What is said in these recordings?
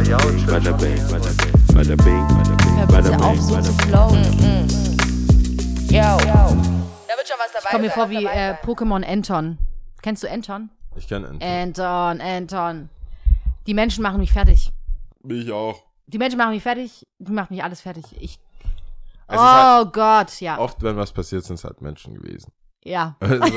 Bada bing, bada bing, bada bing, auf, bing, so zu flowen. Yo. Da wird schon was dabei Ich komme mir vor wie äh. Pokémon Anton. Kennst du Anton? Ich kenne Anton. Anton, Anton. Die Menschen machen mich fertig. Ich auch. Die Menschen machen mich fertig. Die machen mich alles fertig. Ich. Es ist halt oh Gott, ja. oft, wenn was passiert, sind es halt Menschen gewesen. Ja. Es ist-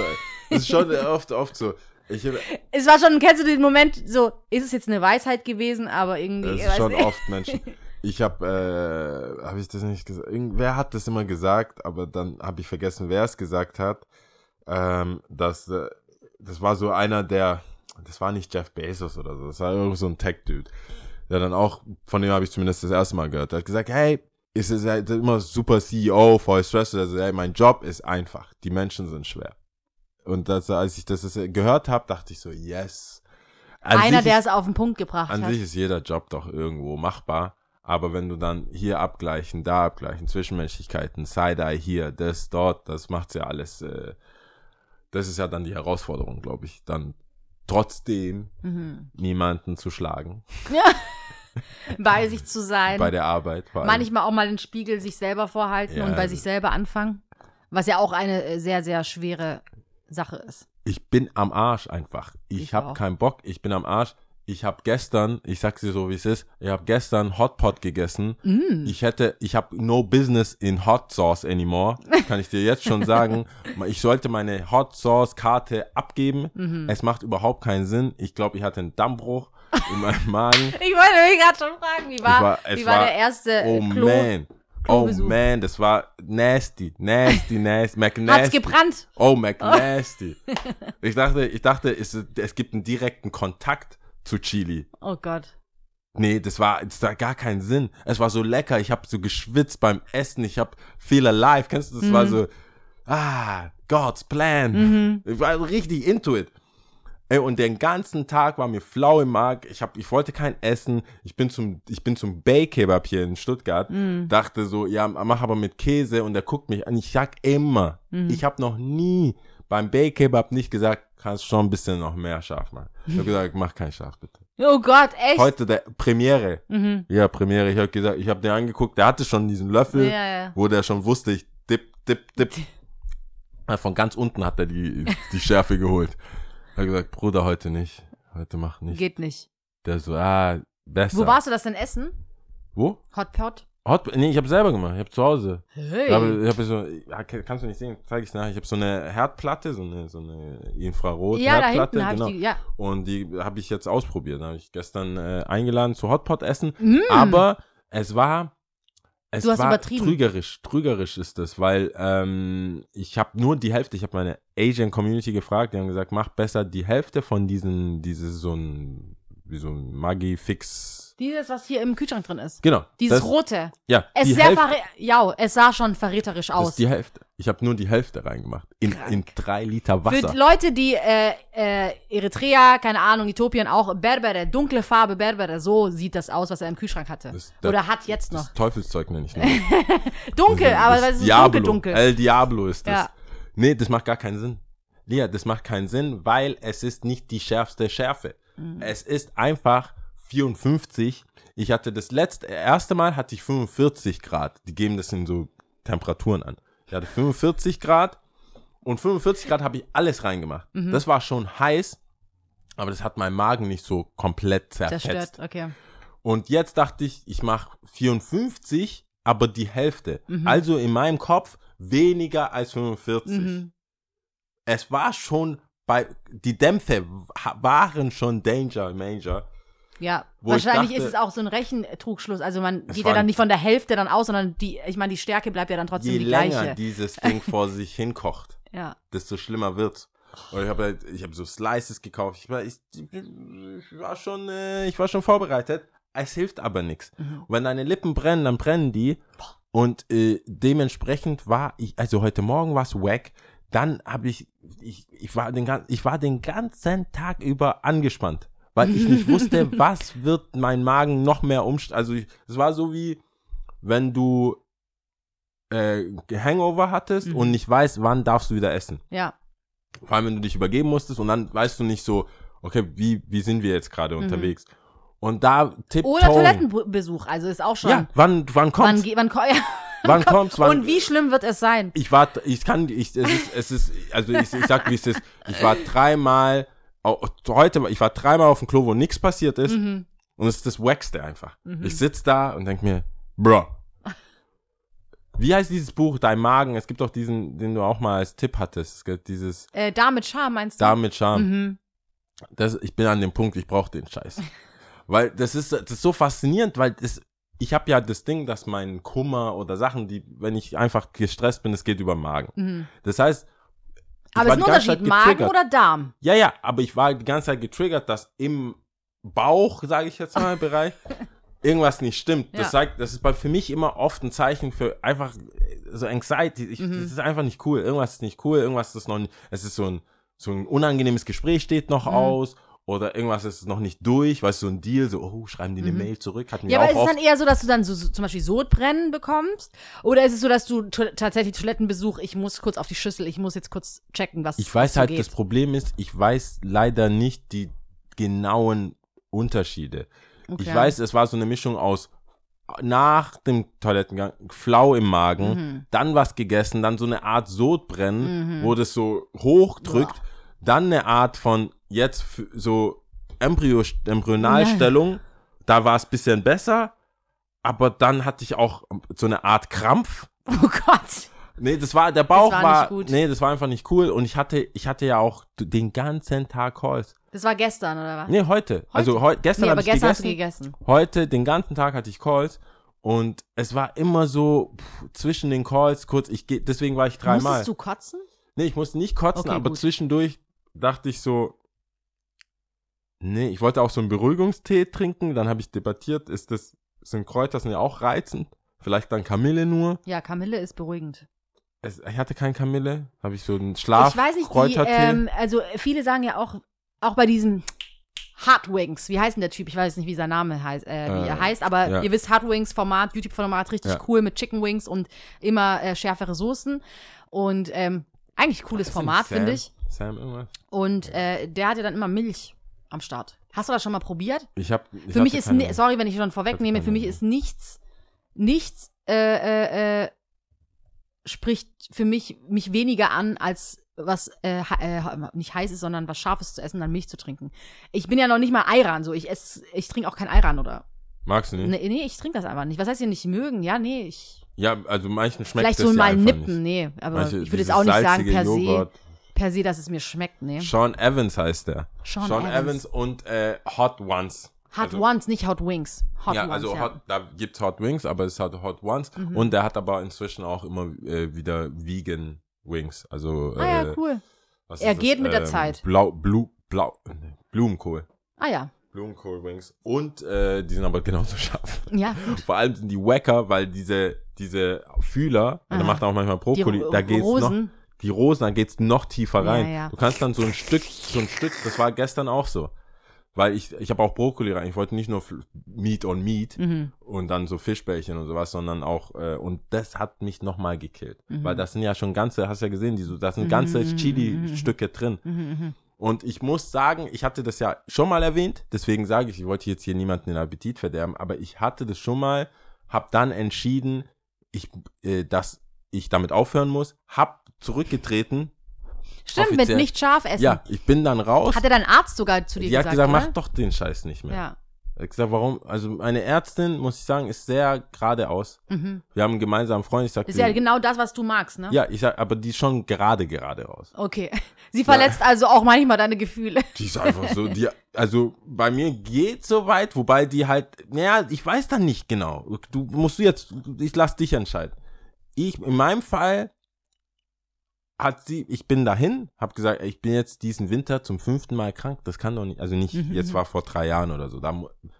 es ist schon oft, oft so. Ich, es Es war schon, kennst du den Moment, so, ist es jetzt eine Weisheit gewesen, aber irgendwie. ich ist schon nicht. oft Menschen. Ich habe, äh, habe ich das nicht gesagt? Irgendwer hat das immer gesagt, aber dann habe ich vergessen, wer es gesagt hat. Ähm, dass, äh, das war so einer, der, das war nicht Jeff Bezos oder so, das war irgend so ein Tech-Dude. Der dann auch, von dem habe ich zumindest das erste Mal gehört, der hat gesagt, hey, ist es halt immer super CEO, voll Stress, also hey, mein Job ist einfach, die Menschen sind schwer. Und das, als ich das gehört habe, dachte ich so, yes. An Einer, der ist- es auf den Punkt gebracht an hat. sich ist jeder Job doch irgendwo machbar. Aber wenn du dann hier abgleichen, da abgleichen, Zwischenmenschlichkeiten, Side-Eye hier, das dort, das macht's ja alles, äh, das ist ja dann die Herausforderung, glaube ich, dann trotzdem Mhm. niemanden zu schlagen Bei sich zu sein. bei der Arbeit. vor allem. manchmal auch mal den Spiegel sich selber vorhalten Ja, und bei sich selber anfangen. Was ja auch eine äh, sehr, sehr schwere Sache ist. Ich bin am Arsch einfach. Ich, Ich hab auch. keinen Bock, ich bin am Arsch. Ich habe gestern, ich sag's dir so wie es ist, ich habe gestern Hotpot gegessen. Mm. Ich hätte, ich habe no business in Hot Sauce anymore. Kann ich dir jetzt schon sagen. Ich sollte meine Hot Sauce Karte abgeben. Mhm. Es macht überhaupt keinen Sinn. Ich glaube, ich hatte einen Dammbruch in meinem Magen. Ich wollte mich gerade schon fragen, wie war, war- wie war, war- der erste Oh Klo? man. Oh man, das war nasty, nasty, nasty, Hat's McNasty. gebrannt? Oh, McNasty. Ich dachte, ich dachte, es, es gibt einen direkten Kontakt zu Chili. Oh Gott. Nee, das war, das war gar keinen Sinn. Es war so lecker. Ich habe so geschwitzt beim Essen. Ich habe Feel Alive. Kennst du, das war so, ah, God's Plan. Ich war richtig into it. Ey, und den ganzen Tag war mir flau im Magen. Ich hab, ich wollte kein Essen. Ich bin zum, ich bin zum Bay-Kebab hier in Stuttgart. Dachte so, ja, mach aber mit Käse. Und er guckt mich an. Ich sag immer, ich habe noch nie beim Bay-Kebab nicht gesagt, kannst schon ein bisschen noch mehr scharf machen. Ich habe gesagt, mach kein scharf, bitte Oh Gott, echt? heute der Premiere. Mhm. Ja, Premiere. Ich habe gesagt, ich habe den angeguckt, der hatte schon diesen Löffel, Ja, ja. wo der schon wusste, ich dip, dip, dip. Von ganz unten hat er die, die Schärfe geholt. Er hat gesagt, Bruder, heute nicht. Heute mach nicht. Geht nicht. Der so, ah, besser. Wo warst du das denn essen? Wo? Hotpot? Hot, nee, ich habe selber gemacht. Ich habe zu Hause. Hey. Ich habe, habe so, kannst du nicht sehen, zeige ich nachher. Ich habe so eine Herdplatte, so eine, so eine Infrarot ja, da Herdplatte, hinten habe genau. ich die, ja. Und die habe ich jetzt ausprobiert. Da habe ich gestern äh, eingeladen zu Hotpot essen. Mm. Aber es war. Es Du hast war übertrieben. trügerisch. Trügerisch ist es, weil ähm, ich habe nur die Hälfte, ich habe meine Asian Community gefragt, die haben gesagt, mach besser die Hälfte von diesen, dieses so ein, wie so ein Dieses, was hier im Kühlschrank drin ist. Genau. Dieses das, rote. Ja, Es, die sehr Hälfte, ja, es sah schon verräterisch das aus. ist die Hälfte. Ich habe nur die Hälfte reingemacht. In, in drei Liter Wasser. Für Leute, die äh, äh, Eritrea, keine Ahnung, Äthiopien auch, Berbere, dunkle Farbe Berbere, so sieht das aus, was er im Kühlschrank hatte. Das- das- Oder hat jetzt noch. das Teufelszeug nenne ich nur. Dunkel, aber das es ist Diablo. dunkel, dunkel. El Diablo ist das. Ja. Nee, das macht gar keinen Sinn. Lia, das macht keinen Sinn, weil es ist nicht die schärfste Schärfe. Mhm. Es ist einfach 54. Ich hatte das letzte, erste Mal hatte ich 45 Grad. Die geben das in so Temperaturen an. Ich hatte 45 Grad und 45 Grad habe ich alles reingemacht. Mhm. Das war schon heiß, aber das hat meinen Magen nicht so komplett Zerstört, zerfetzt. okay. Und jetzt dachte ich, ich mache 54, aber die Hälfte. Mhm. Also in meinem Kopf weniger als 45. Es war schon bei, die Dämpfe wa- waren schon Danger, Manger. Ja, wahrscheinlich dachte- ist es auch so ein Rechentrugschluss. Also man geht ja dann nicht von der Hälfte dann aus, sondern die, ich meine, die Stärke bleibt ja dann trotzdem Je die länger gleiche. dieses Ding vor sich hinkocht, ja. desto schlimmer wird's. Und ich habe halt, ich habe so Slices gekauft. Ich war, ich, ich war schon, äh, ich war schon vorbereitet. Es hilft aber nichts. Mhm. Wenn deine Lippen brennen, dann brennen die. Und äh, dementsprechend war ich, also heute Morgen war es wack. Dann habe ich, ich, ich war den ich war den ganzen Tag über angespannt, weil ich nicht wusste, was wird mein Magen noch mehr umst. Also ich- es war so wie, wenn du äh, Hangover hattest Mhm. und nicht weißt, wann darfst du wieder essen. Ja. Vor allem, wenn du dich übergeben musstest und dann weißt du nicht so, okay, wie, wie sind wir jetzt gerade unterwegs? Und da tipp Oder Toilettenbesuch, also ist auch schon. Ja, wann, wann wann, kommt's? wann, ko- ja. Wann kommt's? Wann, Und wie schlimm wird es sein? ich war, ich kann, ich, es ist, es ist, also ich, ich sag, wie es ist. Ich war dreimal, au- heute, ich war dreimal auf dem Klo, wo nichts passiert ist. Mhm. Und es ist das Wackste einfach. Ich sitz da und denk mir, bro. Wie heißt dieses Buch, Dein Magen? Es gibt auch diesen, den du auch mal als Tipp hattest. Es gibt dieses Äh, da mit Charme meinst du? Da mit Charme. Mhm. Das, ich bin an dem Punkt, ich brauche den Scheiß. weil das ist, das ist so faszinierend, weil das, ich habe ja das Ding, dass mein Kummer oder Sachen, die, wenn ich einfach gestresst bin, es geht über den Magen. Mhm. Das heißt, Aber war ist ein Unterschied, Magen oder Darm? Ja, ja, aber ich war die ganze Zeit getriggert, dass im Bauch, sage ich jetzt mal, Bereich, irgendwas nicht stimmt. Das Ja. sagt, das ist bei, für mich immer oft ein Zeichen für einfach äh, so Anxiety. Ich, Mhm. Das ist einfach nicht cool. Irgendwas ist nicht cool, irgendwas ist noch nicht, es ist so ein, so ein unangenehmes Gespräch steht noch Mhm. aus. Oder irgendwas ist noch nicht durch, weißt du, so ein Deal, so, oh, schreiben die eine Mail zurück, hatten wir Mhm. Ja, aber auch ist es oft. dann eher so, dass du dann so, so zum Beispiel Sodbrennen bekommst? Oder ist es so, dass du tatsächlich Toilettenbesuch, ich muss kurz auf die Schüssel, ich muss jetzt kurz checken, was Ich weiß halt, geht. das Problem ist, ich weiß leider nicht die genauen Unterschiede. Okay. Ich weiß, es war so eine Mischung aus nach dem Toilettengang, Flau im Magen, Mhm. dann was gegessen, dann so eine Art Sodbrennen, wo das so hochdrückt, dann eine Art von jetzt so Embryo, Embryonalstellung, da war es bisschen besser, aber dann hatte ich auch so eine Art Krampf. Oh Gott. Nee, das war, der Bauch war war, nicht gut. nee, das war einfach nicht cool und ich hatte, ich hatte ja auch den ganzen Tag Calls. Das war gestern, oder was? Nee, heute. Also heu, gestern Nee, habe aber ich gestern hast gegessen. du gegessen. Heute, den ganzen Tag hatte ich Calls und es war immer so pff, zwischen den Calls kurz, ich deswegen war ich dreimal. Musstest du kotzen? Nee, ich musste nicht kotzen, Okay, aber gut. zwischendurch dachte ich so, nee, ich wollte auch so einen Beruhigungstee trinken, dann habe ich debattiert, ist das, sind Kräuter, sind ja auch reizend, vielleicht dann Kamille nur. Ja, Kamille ist beruhigend. Es, ich hatte kein Kamille, habe ich so einen ich weiß nicht, die, Schlafkräutertee. ähm, also viele sagen ja auch, auch bei diesem Hot Wings, wie heißt denn der Typ? Ich weiß nicht, wie sein Name heißt, äh, wie Äh, er heißt, aber ja. ihr wisst, Hot Wings Format, YouTube-Format, richtig Ja. cool mit Chicken Wings und immer äh, schärfere Soßen. Und ähm, eigentlich cooles Format, finde ich. Sam irgendwas? Und äh, der hatte dann immer Milch am Start. Hast du das schon mal probiert? Ich hab, ich für mich ist, keine- sorry, wenn ich schon vorwegnehme, für mich ist nichts, nichts, äh, äh, äh, spricht für mich, mich weniger an, als was äh, äh, nicht heiß ist, sondern was Scharfes zu essen, dann Milch zu trinken. Ich bin ja noch nicht mal Ayran, so ich esse, ich trinke auch kein Ayran oder. Magst du nicht? Nee, nee ich trinke das einfach nicht. Was heißt hier nicht mögen? Ja, nee, ich. Ja, also manchen schmeckt vielleicht das so mal nippen, Nicht. nee. Aber Manche- ich würde jetzt auch nicht sagen, per Joghurt. se, per se, dass es mir schmeckt, nee. Sean Evans heißt der. Sean Sean Evans. Evans, und äh, Hot Ones. Hot also, Ones, nicht Hot Wings. Hot ja, Ones, also ja. Mhm. Hot, da gibt's Hot Wings, aber es hat Hot Ones. Und der hat aber inzwischen auch immer äh, wieder Vegan Wings. Also ah ja, äh, cool. Er geht mit der Ähm, Zeit. Blau, Blu, Blau, Blumenkohl. Ah ja. Blumenkohl Wings. Und äh, die sind aber genauso scharf. Ja, gut. Vor allem sind die wacker, weil diese, diese Fühler, und Aha. der macht auch manchmal Die Brokkoli, Ro- da geht's noch. Die Rosen, da geht's noch tiefer Ja, rein. ja. Du kannst dann so ein Stück, so ein Stück, das war gestern auch so. Weil ich, ich habe auch Brokkoli rein. Ich wollte nicht nur Meat on Meat Mhm. und dann so Fischbällchen und sowas, sondern auch, äh, und das hat mich nochmal gekillt. Mhm. Weil das sind ja schon ganze, hast ja gesehen, die so, da sind ganze Chili-Stücke drin. Mhm, Und ich muss sagen, ich hatte das ja schon mal erwähnt, deswegen sage ich, ich wollte jetzt hier niemanden den Appetit verderben, aber ich hatte das schon mal, hab dann entschieden, ich, äh, dass ich damit aufhören muss, hab zurückgetreten. Stimmt, mit Offiziell. nicht scharf essen. Ja, ich bin dann raus. Hat er dein Arzt sogar zu dir Die hat gesagt, gesagt, oder? mach doch den Scheiß nicht mehr. Ja. Hat gesagt, warum? Also meine Ärztin, muss ich sagen, ist sehr geradeaus. Mhm. Wir haben einen gemeinsamen Freund, ich sag, ist ja die- genau das, was du magst, ne? ja, ich sag, aber die ist schon gerade gerade raus. Okay. Sie verletzt also auch manchmal deine Gefühle. Die ist einfach so, die, also bei mir geht so weit, wobei die halt, naja, ich weiß dann nicht genau. Du musst du jetzt, ich lass dich entscheiden. Ich, in meinem Fall hat sie, ich bin dahin, hab gesagt, ich bin jetzt diesen Winter zum fünften Mal krank, das kann doch nicht, also nicht, Mhm, jetzt war vor drei Jahren oder so, da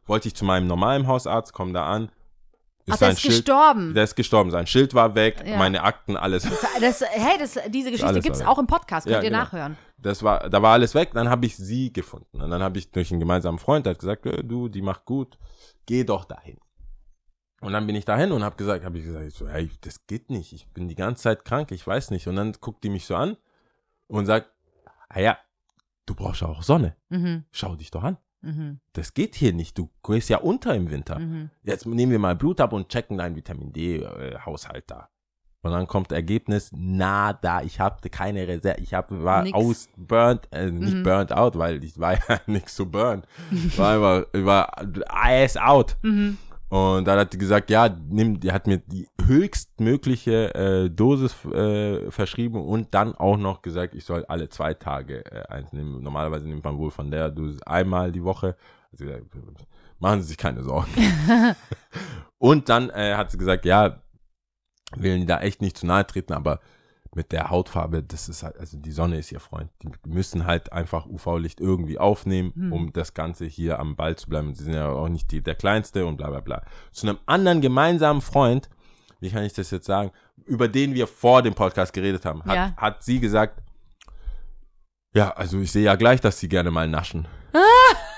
wollte ich zu meinem normalen Hausarzt, komm da an, Ach, der ist gestorben. der ist gestorben, sein Schild war weg, Ja. meine Akten, alles Das, das, hey, das, diese Geschichte gibt's war auch im Podcast, könnt Ja, ihr genau. nachhören. das war, da war alles weg, dann habe ich sie gefunden. Und dann habe ich durch einen gemeinsamen Freund, der hat gesagt, äh, du, die macht gut, geh doch dahin. Und dann bin ich dahin und habe gesagt, habe ich gesagt, ich so, hey, das geht nicht, ich bin die ganze Zeit krank, ich weiß nicht. Und dann guckt die mich so an und sagt, ah ja, du brauchst ja auch Sonne, Mhm. schau dich doch an. Mhm. Das geht hier nicht. Du gehst ja unter im Winter. Mhm. Jetzt nehmen wir mal Blut ab und checken deinen Vitamin D-Haushalt da. Und dann kommt Ergebnis, nada, ich hatte keine Reserve, ich hab, war Nix. ausburnt, äh, nicht Mhm. burnt out, weil ich war ja nichts zu burn. War einfach, ich war ass out. Mhm. Und dann hat die gesagt, ja, nimm, die hat mir die höchstmögliche äh, Dosis äh, verschrieben und dann auch noch gesagt, ich soll alle zwei Tage äh, eins nehmen. Normalerweise nimmt man wohl von der Dosis einmal die Woche. Also, machen Sie sich keine Sorgen. und dann äh, hat sie gesagt, ja, will da echt nicht zu nahe treten, aber mit der Hautfarbe, das ist halt, also die Sonne ist ihr Freund. Die müssen halt einfach UV-Licht irgendwie aufnehmen, Hm. um das Ganze hier am Ball zu bleiben. Sie sind ja auch nicht die, der Kleinste und bla bla bla. Zu einem anderen gemeinsamen Freund, wie kann ich das jetzt sagen, über den wir vor dem Podcast geredet haben, hat, Ja. hat sie gesagt, ja, also ich sehe ja gleich, dass sie gerne mal naschen. Ah,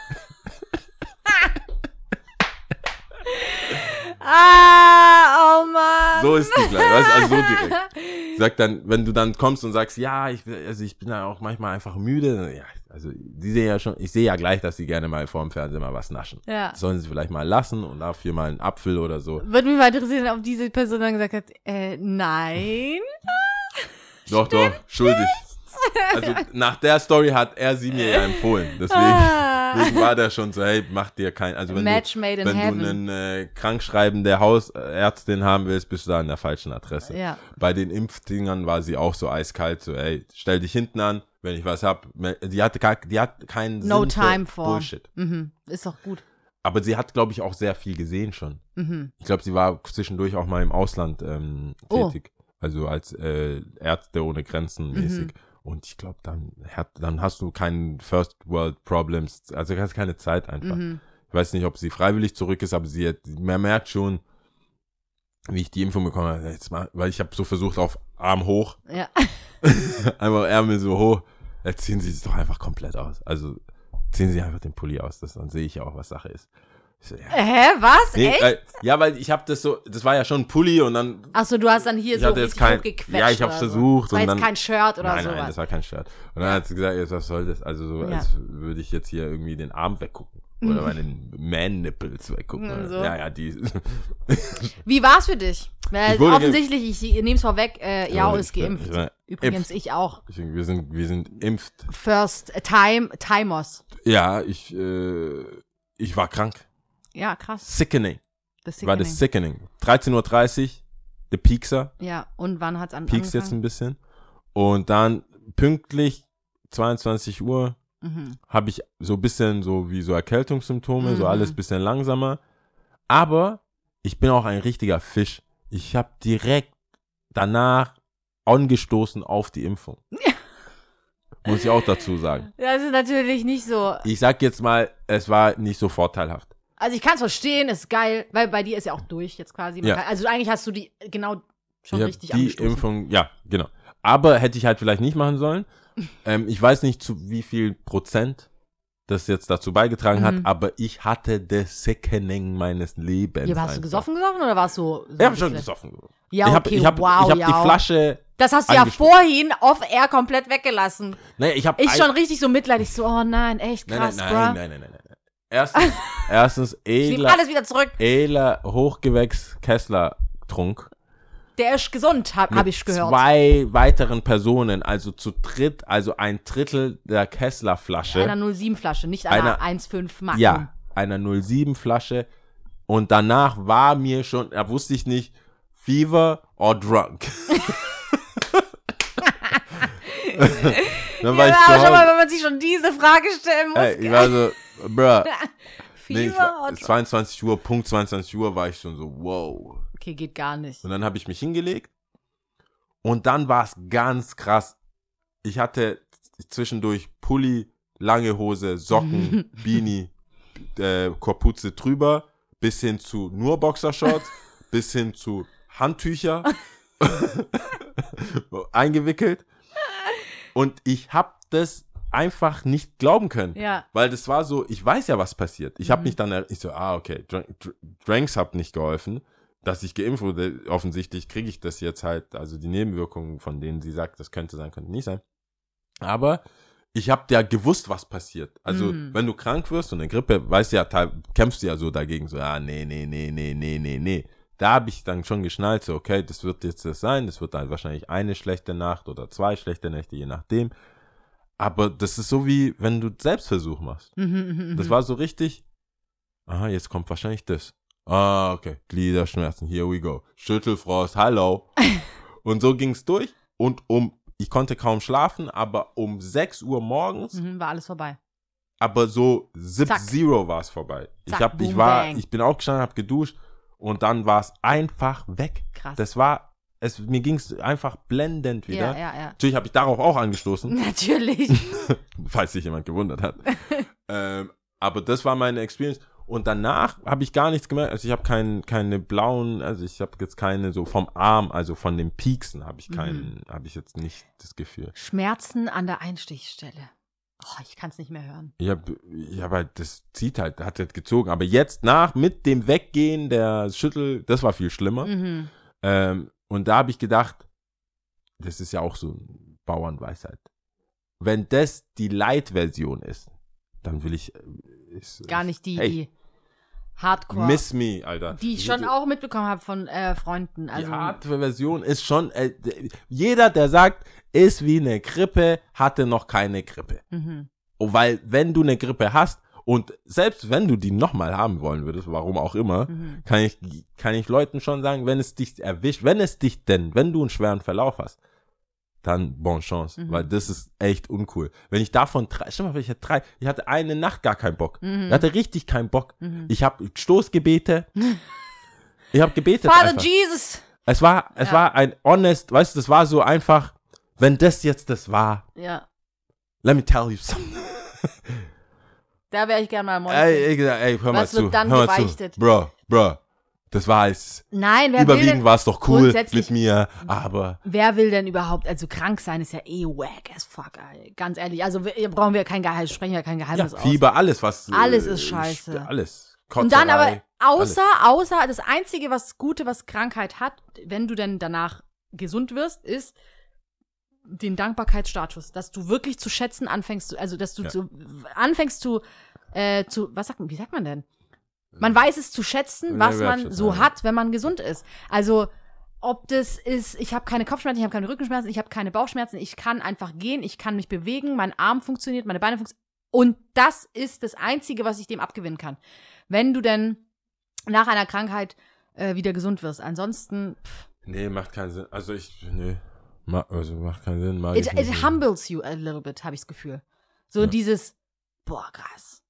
oh Mann. So ist die gleich, weißt, du, also so direkt. Sagt dann, wenn du dann kommst und sagst, ja, ich, also ich bin ja auch manchmal einfach müde, ja, also die sehen ja schon, ich sehe ja gleich, dass sie gerne mal vor dem Fernseher mal was naschen. Ja. Das sollen sie vielleicht mal lassen und dafür mal einen Apfel oder so. Würde mich mal interessieren, ob diese Person dann gesagt hat, äh, nein. Doch, doch, schuldig. Also nach der Story hat er sie mir ja empfohlen. Deswegen, Ah. deswegen war der schon so, hey, mach dir kein, also wenn Match du, made in wenn heaven. du einen äh, krankschreibende Hausärztin haben willst, bist du da an der falschen Adresse. Ja. Bei den Impfdingern war sie auch so eiskalt, so, ey, stell dich hinten an, wenn ich was hab. Die hatte, gar- die hat keinen No Sinn time for. Bullshit. Mhm. Ist doch gut. Aber sie hat, glaube ich, auch sehr viel gesehen schon. Mhm. Ich glaube, sie war zwischendurch auch mal im Ausland ähm, Oh. tätig. Also als äh, Ärzte ohne Grenzen Mhm. Und ich glaube, dann, hat, dann hast du keinen First World Problems. Also du hast keine Zeit einfach. Mhm. Ich weiß nicht, ob sie freiwillig zurück ist, aber sie hat, man merkt schon, wie ich die Info bekommen habe, jetzt mal, weil ich habe so versucht auf Arm hoch, Ja. einfach Ärmel so hoch, jetzt ziehen sie es doch einfach komplett aus. Also ziehen sie einfach den Pulli aus, das, dann sehe ich ja auch, was Sache ist. Ich so, ja. Hä, was? Nee, Echt? äh, ja, weil ich habe das so, das war ja schon ein Pulli und dann Achso, du hast dann hier ich so richtig kein- hochgequetscht ja, ich hab's oder versucht So. War und jetzt dann- kein Shirt oder nein, sowas. nein, das war kein Shirt. Und dann hat sie gesagt, jetzt, was soll das? Also so, Ja. als würde ich jetzt hier irgendwie den Arm weggucken. Oder meine Man-Nipples weggucken. Mhm, so. Ja, ja, die. Wie war's für dich? Weil Ich offensichtlich, ich nehme es vorweg, äh, Jao Ja, ist ich geimpft. ich Übrigens, impft. ich auch. Deswegen, wir sind, wir sind impft. First Time, Timers. Ja, ich, äh, ich war krank. Ja, krass. Sickening. Das War das sickening. 13.30 Uhr, der Piekser. Ja, und wann hat's an Piekst jetzt ein bisschen. Und dann pünktlich 22 Uhr Mhm. habe ich so ein bisschen so wie so Erkältungssymptome, so Mhm. alles ein bisschen langsamer. Aber ich bin auch ein richtiger Fisch. Ich habe direkt danach angestoßen auf die Impfung. Muss ich auch dazu sagen. Das ist natürlich nicht so. Ich sag jetzt mal, es war nicht so vorteilhaft. Also ich kann es verstehen, ist geil, weil bei dir ist ja auch durch jetzt quasi. Ja. Kann, also eigentlich hast du die genau schon ich richtig die angestoßen. Impfung, ja, genau. Aber hätte ich halt vielleicht nicht machen sollen. ähm, ich weiß nicht, zu wie viel Prozent das jetzt dazu beigetragen Mhm. hat, aber ich hatte das Sickening meines Lebens. Ja, hast du gesoffen gesoffen oder warst du so? Ich habe schon gesoffen. Ja, ich habe okay, ich hab, wow, ich hab ja. die Flasche. Das hast du ja vorhin off-air komplett weggelassen. Nee, ich habe Ich schon richtig so mitleidig, so, oh nein, echt Nein, krass, nein, bruh. nein, nein, nein, nein, nein. Erstens, erstens Ela, alles wieder zurück. Ela Hochgewächs Kessler Trunk. Der ist gesund, habe hab ich gehört. Zwei weiteren Personen, also zu dritt, also ein Drittel der Kessler Flasche. Einer 07-Flasche, nicht einer Einer- 1,5 Magnum. Ja, einer 07 Flasche. Und danach war mir schon, da wusste ich nicht, Fever or drunk. Dann war Ja, ich zu aber schau mal, Hause. wenn man sich schon diese Frage stellen muss. Ey, ich war so, bruh. Nee, war, oder- 22 Uhr, Punkt 22 Uhr war ich schon so, wow. Okay, geht gar nicht. Und dann habe ich mich hingelegt. Und dann war es ganz krass. Ich hatte zwischendurch Pulli, lange Hose, Socken, Beanie, äh, Korpuze drüber, bis hin zu nur Boxershorts, bis hin zu Handtücher eingewickelt. Und ich habe das einfach nicht glauben können. Ja. Weil das war so, ich weiß ja, was passiert. Ich habe mich dann, ich so, ah, okay, Dr- Dr- Dranks hat nicht geholfen, dass ich geimpft wurde. Offensichtlich kriege ich das jetzt halt, also die Nebenwirkungen, von denen sie sagt, das könnte sein, könnte nicht sein. Aber ich habe ja gewusst, was passiert. Also, Mhm. wenn du krank wirst und eine Grippe, weißt du ja, kämpfst du ja so dagegen, so, ja, nee, nee, nee, nee, nee, nee, nee. Da habe ich dann schon geschnallt, so, okay, das wird jetzt das sein, das wird dann wahrscheinlich eine schlechte Nacht oder zwei schlechte Nächte, je nachdem. Aber das ist so wie, wenn du Selbstversuch machst. Mhm, mhm, Das mhm. war so richtig, aha, jetzt kommt wahrscheinlich das. Ah, okay, Gliederschmerzen, here we go. Schüttelfrost, hallo. und so ging's durch und um, ich konnte kaum schlafen, aber um 6 Uhr morgens, Mhm, war alles vorbei. aber so Zack. Sub-Zero war es vorbei. ich, Zack, hab, ich, boom, war, bang. ich bin aufgestanden, hab geduscht und dann war es einfach weg. Krass. Das war, es, mir ging's einfach blendend wieder. ja, ja, ja. Natürlich habe ich darauf auch angestoßen Natürlich. falls sich jemand gewundert hat. ähm, aber das war meine Experience. Und danach habe ich gar nichts gemerkt. Also ich habe kein, keine blauen, also ich habe jetzt keine so vom Arm, also von den Pieksen habe ich keinen, habe ich jetzt nicht das Gefühl. Schmerzen an der Einstichstelle. Oh, ich kann es nicht mehr hören. Ich hab halt, das zieht halt, hat jetzt gezogen. Aber jetzt nach, mit dem Weggehen der Schüttel, das war viel schlimmer. Mhm. Ähm, und da habe ich gedacht, das ist ja auch so ein Bauernweisheit. Wenn das die Light-Version ist, dann will ich. äh, Ist, Gar nicht die, Hey, die Hardcore. Miss Me, Alter. die ich schon auch mitbekommen habe von äh, Freunden. Also, die Hardware-Version ist schon. Äh, jeder, der sagt, ist wie eine Grippe, hatte noch keine Grippe. mhm. Oh, weil, wenn du eine Grippe hast und selbst wenn du die nochmal haben wollen würdest, warum auch immer, Mhm. kann ich, kann ich Leuten schon sagen, wenn es dich erwischt, wenn es dich denn, wenn du einen schweren Verlauf hast, dann bon chance, Mhm. weil das ist echt uncool. Wenn ich davon drei, stell mal, ich hatte drei, ich hatte eine Nacht gar keinen Bock. Mhm. Ich hatte richtig keinen Bock. Mhm. Ich habe Stoßgebete. ich habe gebetet. Father einfach. Jesus! Es war, es Ja. war ein honest, weißt du, das war so einfach, wenn das jetzt das war, Ja, let me tell you something. da wäre ich gerne mal Mäuschen. Ey, ey, ey, hör mal Was wird zu. dann hör mal zu. Bro, bro. Das war es. Nein, wer Überwiegend war es doch cool mit mir, aber wer will denn überhaupt, also krank sein ist ja eh wack as fuck, ey. ganz ehrlich. Also wir, brauchen wir kein Geheimnis, sprechen wir kein ja, Geheimnis aus. Fieber, alles, was. Alles äh, ist scheiße. Alles. Und dann aber, Kotzerei, außer, außer, das Einzige, was Gute, was Krankheit hat, wenn du denn danach gesund wirst, ist den Dankbarkeitsstatus, dass du wirklich zu schätzen anfängst, zu- also dass du Ja. zu, anfängst zu, äh, zu, was sagt man, wie sagt man denn? Man weiß es zu schätzen, was man so hat, wenn man gesund ist. Also, ob das ist, ich habe keine Kopfschmerzen, ich habe keine Rückenschmerzen, ich habe keine Bauchschmerzen, ich kann einfach gehen, ich kann mich bewegen, mein Arm funktioniert, meine Beine funktionieren. Und das ist das Einzige, was ich dem abgewinnen kann. Wenn du denn nach einer Krankheit äh, wieder gesund wirst. Ansonsten, pff, Nee, macht keinen Sinn. Also ich, nee. Ma, also macht keinen Sinn. It, it humbles you a little bit, habe ich das Gefühl. So Ja. dieses, boah, krass.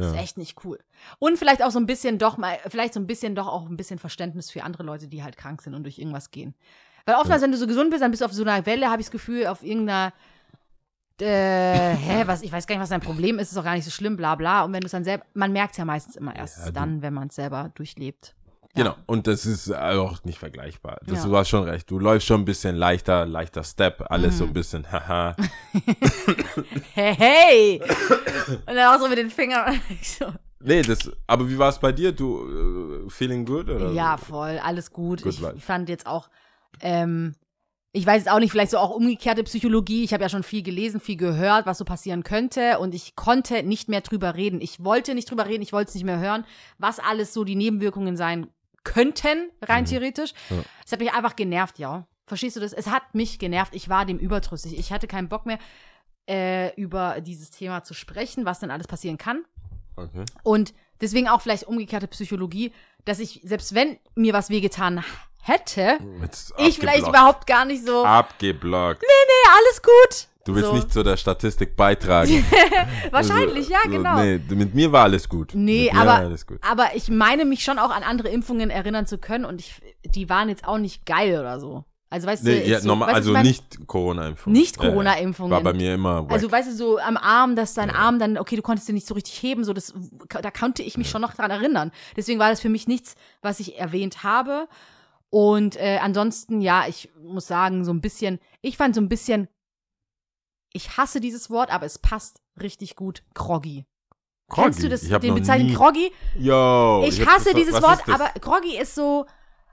Ist Ja. echt nicht cool. Und vielleicht auch so ein bisschen doch mal, vielleicht so ein bisschen doch auch ein bisschen Verständnis für andere Leute, die halt krank sind und durch irgendwas gehen. Weil oftmals, wenn du so gesund bist, dann bist du auf so einer Welle, habe ich das Gefühl, auf irgendeiner, äh, hä, was, ich weiß gar nicht, was dein Problem ist, ist doch gar nicht so schlimm, bla bla. Und wenn du es dann selber, man merkt es ja meistens immer erst Ja, dann, wenn man es selber durchlebt. Genau. Und das ist auch nicht vergleichbar. Das, Ja. Du hast schon recht. Du läufst schon ein bisschen leichter, leichter Step. Alles Mhm. so ein bisschen, haha. Hey, hey! Und dann auch so mit den Fingern. So, Nee, das, aber wie war es bei dir? Du, äh, feeling good? Oder? Ja, voll, alles gut. Good ich life. fand jetzt auch, ähm, ich weiß jetzt auch nicht, vielleicht so auch umgekehrte Psychologie. Ich habe ja schon viel gelesen, viel gehört, was so passieren könnte. Und ich konnte nicht mehr drüber reden. Ich wollte nicht drüber reden, ich wollte es nicht mehr hören, was alles so die Nebenwirkungen sein könnten, rein theoretisch. Ja. Es hat mich einfach genervt, ja. Verstehst du das? Es hat mich genervt. Ich war dem überdrüssig. Ich hatte keinen Bock mehr, äh, über dieses Thema zu sprechen, was denn alles passieren kann. Okay. Und deswegen auch vielleicht umgekehrte Psychologie, dass ich, selbst wenn mir was wehgetan hätte, ich vielleicht überhaupt gar nicht so, Abgeblockt. nee, alles gut. Du willst so. nicht zu der Statistik beitragen. Wahrscheinlich, ja, So, genau. Nee, mit mir war alles gut. Nee, aber, alles gut. aber ich meine mich schon auch an andere Impfungen erinnern zu können und ich, die waren jetzt auch nicht geil oder so. Also weißt du, Nee, ist ja, so, normal, weißt du, also mein, nicht Corona-Impfung. Nicht Ja, ja. Corona-Impfungen. War bei mir immer wack. Also, weißt du, so am Arm, dass dein Arm dann, okay, du konntest den nicht so richtig heben, so das, da konnte ich mich schon noch dran erinnern. Deswegen war das für mich nichts, was ich erwähnt habe. Und äh, ansonsten, ja, ich muss sagen, so ein bisschen, ich fand so ein bisschen, ich hasse dieses Wort, aber es passt richtig gut, groggy. Groggy? Kennst du das, Ich den Bezeichnung groggy? Yo, Ich hab hasse dieses Wort, aber groggy ist so,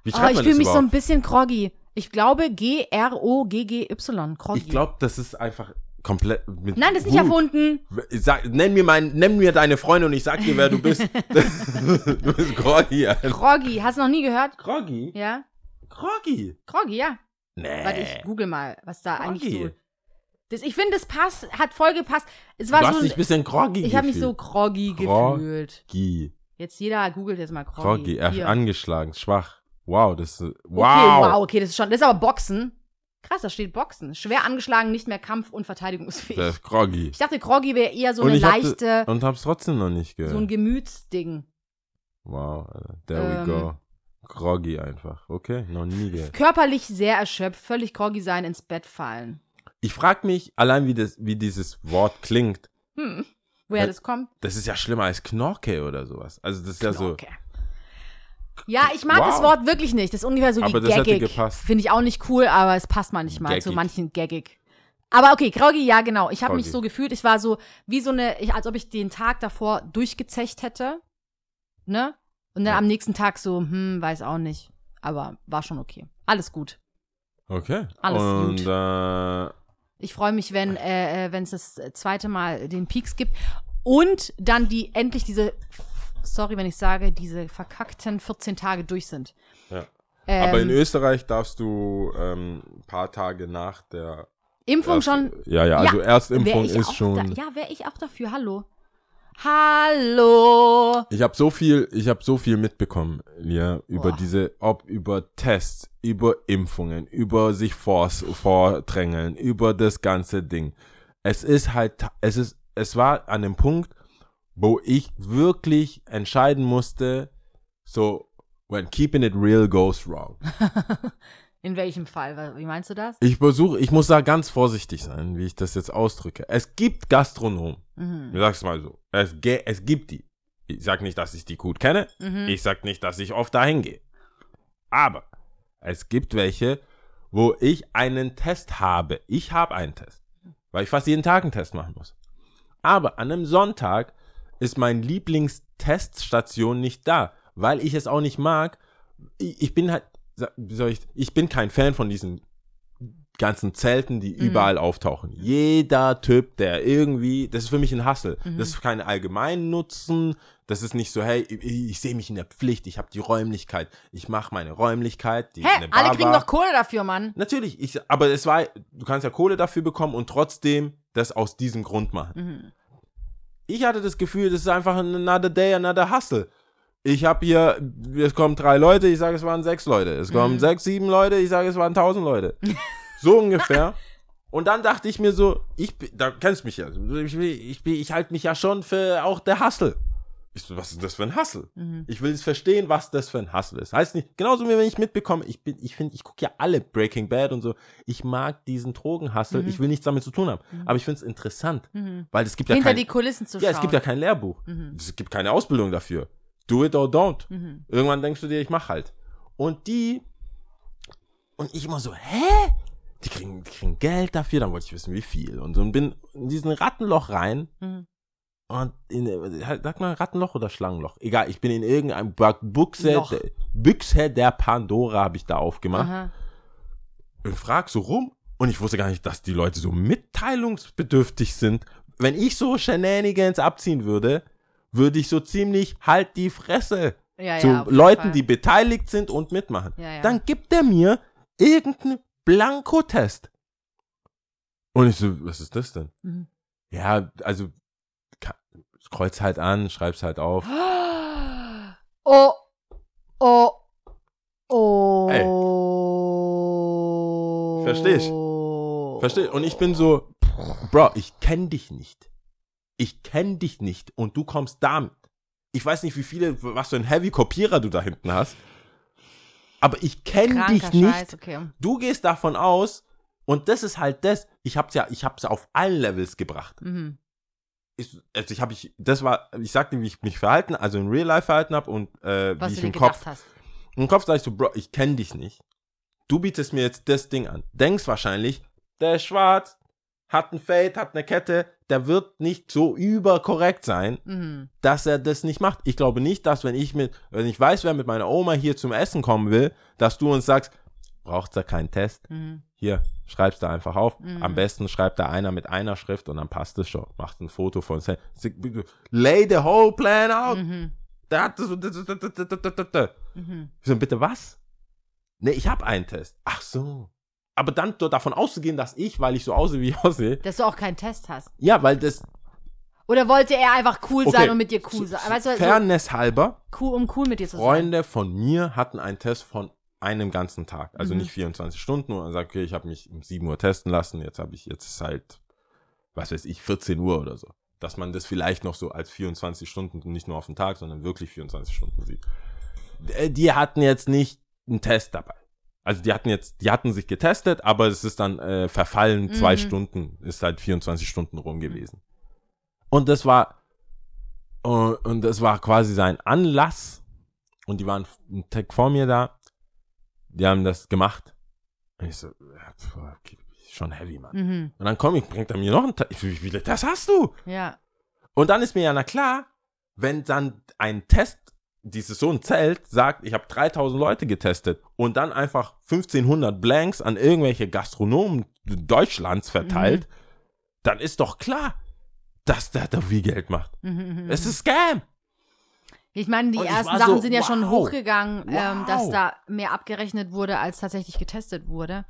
Wie oh, ich fühle mich so ein überhaupt? bisschen groggy. Ich glaube G-R-O-G-G-Y, groggy. Ich glaube, das ist einfach komplett. Mit Nein, das ist nicht Wut. erfunden. Sag, nenn mir mein, nenn mir deine Freunde und ich sag dir, wer du bist. du bist Groggy. Alter. Groggy, hast du noch nie gehört? Groggy? Ja? Groggy? Groggy, ja. Nee. Warte, ich google mal, was da Groggy. eigentlich so. Das, ich finde, das passt, hat voll gepasst. Es war du hast so. dich ein bisschen groggy ich habe mich so groggy Groggy. gefühlt. Groggy. Jetzt jeder googelt jetzt mal groggy. Groggy. Er Hier. angeschlagen, schwach. Wow, das ist, wow. Okay, wow, okay, das ist schon, das ist aber Boxen. Krass, da steht Boxen. Schwer angeschlagen, nicht mehr kampf- und verteidigungsfähig. Das ist groggy. Ich dachte, Groggy wäre eher so und eine leichte, das- und hab's trotzdem noch nicht gehört. so ein Gemütsding. wow, there Ähm. we go. Groggy einfach. Okay, noch nie gehört. Körperlich sehr erschöpft, völlig groggy sein, ins Bett fallen. Ich frag mich, allein wie, das, wie dieses Wort klingt, Hm. Woher das kommt? das ist ja schlimmer als Knorke oder sowas. Also das ist ja so. Ja, ich mag Wow. das Wort wirklich nicht. Das ist ungefähr so Aber wie das hätte gaggig. gepasst. Finde ich auch nicht cool, aber es passt manchmal zu Gaggig. manchen gaggig. Aber okay, groggy, ja genau. Ich habe mich so gefühlt, ich war so wie so eine, ich, als ob ich den Tag davor durchgezecht hätte. Ne? Und dann Ja. am nächsten Tag so, hm, weiß auch nicht. Aber war schon okay. Alles gut. Okay. Alles Und gut. äh, Ich freue mich, wenn äh, äh, wenn es das zweite Mal den Peaks gibt und dann die endlich diese, sorry, wenn ich sage, diese verkackten 14 Tage durch sind. Ja. Ähm, aber in Österreich darfst du ähm, ein paar Tage nach der Impfung Erst- schon. Ja, ja, also wär Erstimpfung ist schon. Da, ja, wäre ich auch dafür. Hallo. Hallo. Ich habe so viel, ich habe so viel mitbekommen, ja, über Boah. diese, ob über Tests, über Impfungen, über sich vor, vordrängeln, über das ganze Ding. Es ist halt, es ist, es war an dem Punkt, wo ich wirklich entscheiden musste, so, when keeping it real goes wrong. In welchem Fall? Wie meinst du das? Ich versuche, ich muss da ganz vorsichtig sein, wie ich das jetzt ausdrücke. Es gibt Gastronomen, Mhm. ich sag's mal so, es, es gibt die. Ich sag nicht, dass ich die gut kenne, Mhm. ich sag nicht, dass ich oft dahin gehe. Aber es gibt welche, wo ich einen Test habe. Ich habe einen Test, weil ich fast jeden Tag einen Test machen muss. Aber an einem Sonntag ist mein Lieblingsteststation nicht da, weil ich es auch nicht mag. Ich, bin halt, ich, ich bin kein Fan von diesen ganzen Zelten, die überall auftauchen. Jeder Typ, der irgendwie, das ist für mich ein Hassel. Das ist kein Allgemeinnutzen. Das ist nicht so, hey, ich, ich sehe mich in der Pflicht, ich habe die Räumlichkeit, ich mache meine Räumlichkeit. Die Hä? Alle kriegen doch Kohle dafür, Mann. Natürlich, ich, aber es war, du kannst ja Kohle dafür bekommen und trotzdem das aus diesem Grund machen. Mhm. Ich hatte das Gefühl, das ist einfach ein another day, another hustle. Ich habe hier, es kommen drei Leute, ich sage, es waren sechs Leute. Es kommen Mhm. sechs, sieben Leute, ich sage, es waren tausend Leute. so ungefähr. Und dann dachte ich mir so, ich, bin- da kennst mich ja, ich, ich, ich halte mich ja schon für auch der Hustle. Ich so, was ist das für ein Hustle? Mhm. Ich will es verstehen, was das für ein Hustle ist. Heißt nicht, genauso wie wenn ich mitbekomme, ich bin, ich finde, ich gucke ja alle Breaking Bad und so. Ich mag diesen Drogenhustle. Mhm. Ich will nichts damit zu tun haben. Aber ich finde es interessant, weil es gibt ja Hinter kein, die Kulissen zu ja, schauen. es gibt ja kein Lehrbuch. Mhm. Es gibt keine Ausbildung dafür. Do it or don't. Mhm. Irgendwann denkst du dir, ich mach halt. Und die und ich immer so, hä? Die kriegen, die kriegen Geld dafür, dann wollte ich wissen, wie viel. Und so und bin in diesen Rattenloch rein. Mhm. Und in, sag mal Rattenloch oder Schlangenloch? Egal, ich bin in irgendeinem der- Büchse der Pandora habe ich da aufgemacht Aha. und frag so rum. Und ich wusste gar nicht, dass die Leute so mitteilungsbedürftig sind. Wenn ich so Shenanigans abziehen würde, würde ich so ziemlich halt die Fresse Ja, zu ja, Leuten, Fall. die beteiligt sind und mitmachen. Ja. Dann gibt er mir irgendeinen Blankotest. Und ich so, was ist das denn? Mhm. Ja, also kreuz halt an, schreib's halt auf. Oh, oh, oh. Versteh ich. Versteh? Und ich bin so, Bro, ich kenn dich nicht. Ich kenn dich nicht und du kommst damit. Ich weiß nicht, wie viele, was für ein Heavy-Kopierer du da hinten hast. Aber ich kenn Kranker dich nicht. Scheiß, okay. Du gehst davon aus, und das ist halt das, ich hab's ja, ich hab's auf allen Levels gebracht. Mhm. Ich, also ich habe ich, das war, ich sagte, wie ich mich verhalten, also in Real Life verhalten habe und äh, Was wie ich im Kopf hast. im Kopf sag ich so, Bro, ich kenne dich nicht. Du bietest mir jetzt das Ding an. Denkst wahrscheinlich, der ist schwarz, hat ein Fade, hat eine Kette, der wird nicht so überkorrekt sein, mhm. dass er das nicht macht. Ich glaube nicht, dass wenn ich mit, wenn ich weiß, wer mit meiner Oma hier zum Essen kommen will, dass du uns sagst, braucht da keinen Test. Mhm. Hier, schreib's da einfach auf. Mhm. Am besten schreibt da einer mit einer Schrift und dann passt es schon. Macht ein Foto von. Lay the whole plan out. Mhm. So, bitte was? Nee, ich habe einen Test. Ach so. Aber dann davon auszugehen, dass ich, weil ich so aussehe, wie ich aussehe. Dass du auch keinen Test hast. Ja, weil das Oder wollte er einfach cool Okay. sein und mit dir cool sein? Weißt du, so Fairness halber, cool, um cool mit dir zu sein. Freunde von mir hatten einen Test von einem ganzen Tag. Also Mhm. nicht 24 Stunden. Und er sagt, okay, ich habe mich um 7 Uhr testen lassen. Jetzt habe ich, jetzt ist halt, was weiß ich, 14 Uhr oder so. Dass man das vielleicht noch so als 24 Stunden und nicht nur auf den Tag, sondern wirklich 24 Stunden sieht. Äh, Die hatten jetzt nicht einen Test dabei. Also die hatten jetzt, die hatten sich getestet, aber es ist dann äh, verfallen, zwei Mhm. Stunden, ist halt 24 Stunden rum gewesen. Und das war, äh, und das war quasi sein Anlass. Und die waren einen Tag vor mir da. Die haben das gemacht. Und ich so, ja, pf, schon heavy, Mann. Mhm. Und dann komm ich, bringt er mir noch einen so, wie viele Tests hast du? Ja. Und dann ist mir ja na klar, wenn dann ein Test, dieses so ein Zelt sagt, ich habe 3000 Leute getestet und dann einfach 1500 Blanks an irgendwelche Gastronomen Deutschlands verteilt, dann ist doch klar, dass der da viel Geld macht. Mhm, mhm. Es ist Scam. Ich meine, die Und ersten Sachen so, sind ja schon wow. hochgegangen, ähm, dass Wow. da mehr abgerechnet wurde, als tatsächlich getestet wurde.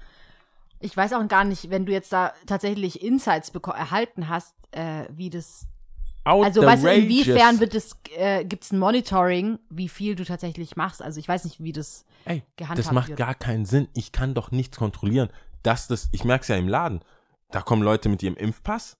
Ich weiß auch gar nicht, wenn du jetzt da tatsächlich Insights erhalten hast, äh, wie das. Also, weißt du, inwiefern wird es, äh, gibt es ein Monitoring, wie viel du tatsächlich machst? Also, ich weiß nicht, wie das Ey, gehandhabt das macht wird. gar keinen Sinn. Ich kann doch nichts kontrollieren. Dass das, ich merke es ja im Laden. Da kommen Leute mit ihrem Impfpass.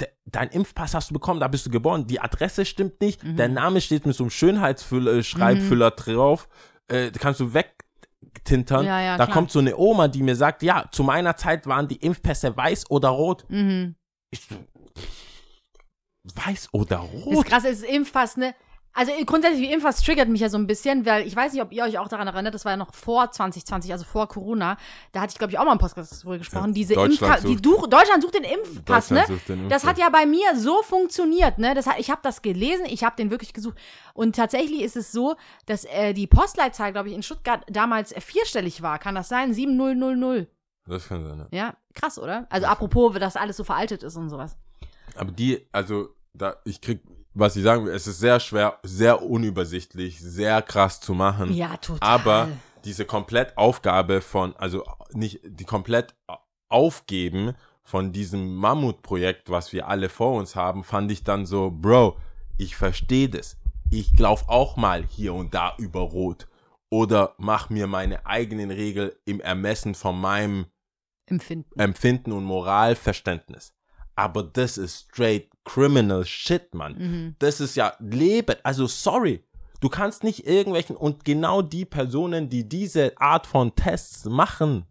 De, dein Impfpass hast du bekommen, da bist du geboren. Die Adresse stimmt nicht. Mhm. Der Name steht mit so einem Schönheitsschreibfüller drauf. Äh, kannst du wegtintern. Ja, ja, da klar. kommt so eine Oma, die mir sagt, ja, zu meiner Zeit waren die Impfpässe weiß oder rot. Mhm. Ich weiß oder Das rot? krasse ist Impfpass, ne? Also grundsätzlich, Impfpass triggert mich ja so ein bisschen, weil ich weiß nicht, ob ihr euch auch daran erinnert, das war ja noch vor 2020, also vor Corona. Da hatte ich, glaube ich, auch mal im Podcast drüber gesprochen. Ja, diese Deutschland Impfka die sucht- du Deutschland sucht den Impfpass, ne? den Das hat Impfpass. ja bei mir so funktioniert, ne? Das hat, ich habe das gelesen, ich habe den wirklich gesucht. Und tatsächlich ist es so, dass äh, die Postleitzahl, glaube ich, in Stuttgart damals vierstellig war. Kann das sein? 7000. Das kann sein, ja. Ja, krass, oder? Also apropos, dass alles so veraltet ist und sowas. Aber die, also, da, ich krieg, was ich sagen will, es ist sehr schwer, sehr unübersichtlich, sehr krass zu machen. Ja, total. Aber diese Komplettaufgabe von, also nicht die komplett Aufgeben von diesem Mammutprojekt, was wir alle vor uns haben, fand ich dann so, Bro, ich verstehe das. Ich lauf auch mal hier und da über Rot. Oder mach mir meine eigenen Regeln im Ermessen von meinem Empfinden. Empfinden und Moralverständnis. Aber das ist straight criminal shit, Mann. Mhm. Das ist ja Leben. Also sorry. Du kannst nicht irgendwelchen und genau die Personen, die diese Art von Tests machen,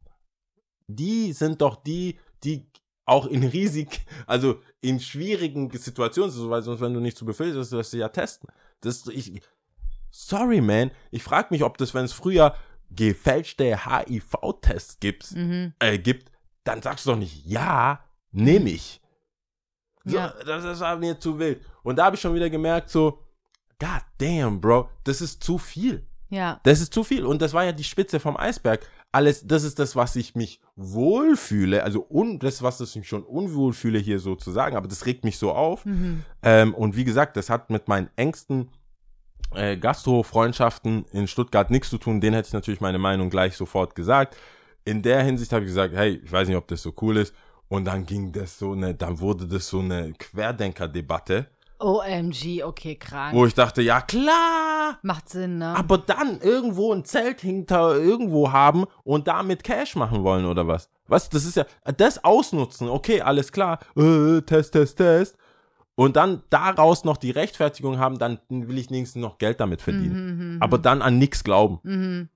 die sind doch die, die auch in Risik, also in schwierigen Situationen, so, weil sonst, wenn du nicht zu befehlst, wirst du ja testen. Das, ich, sorry, man. Ich frage mich, ob das, wenn es früher gefälschte HIV-Tests gibt, Mhm. äh, gibt, dann sagst du doch nicht, ja, nehm ich. So, Ja. Das ist halt mir zu wild. Und da habe ich schon wieder gemerkt, so, God damn, Bro, das ist zu viel. Ja. Das ist zu viel. Und das war ja die Spitze vom Eisberg. Alles, das ist das, was ich mich wohlfühle. Also un, das, was ich mich schon unwohl fühle, hier so zu sagen. Aber das regt mich so auf. Mhm. Ähm, und wie gesagt, das hat mit meinen engsten äh, Gastro-Freundschaften in Stuttgart nichts zu tun. Den hätte ich natürlich meine Meinung gleich sofort gesagt. In der Hinsicht habe ich gesagt, hey, ich weiß nicht, ob das so cool ist. Und dann ging das so eine, dann wurde das so eine Querdenker-Debatte, OMG, okay, krank. wo ich dachte, ja klar, Macht Sinn, ne? aber dann irgendwo ein Zelt hinter irgendwo haben und damit Cash machen wollen oder was? Was? Das ist ja, das ausnutzen, okay, alles klar, äh, Test, Test, Test. Und dann daraus noch die Rechtfertigung haben, dann will ich wenigstens noch Geld damit verdienen. Mhm, Aber dann an nichts glauben. mhm.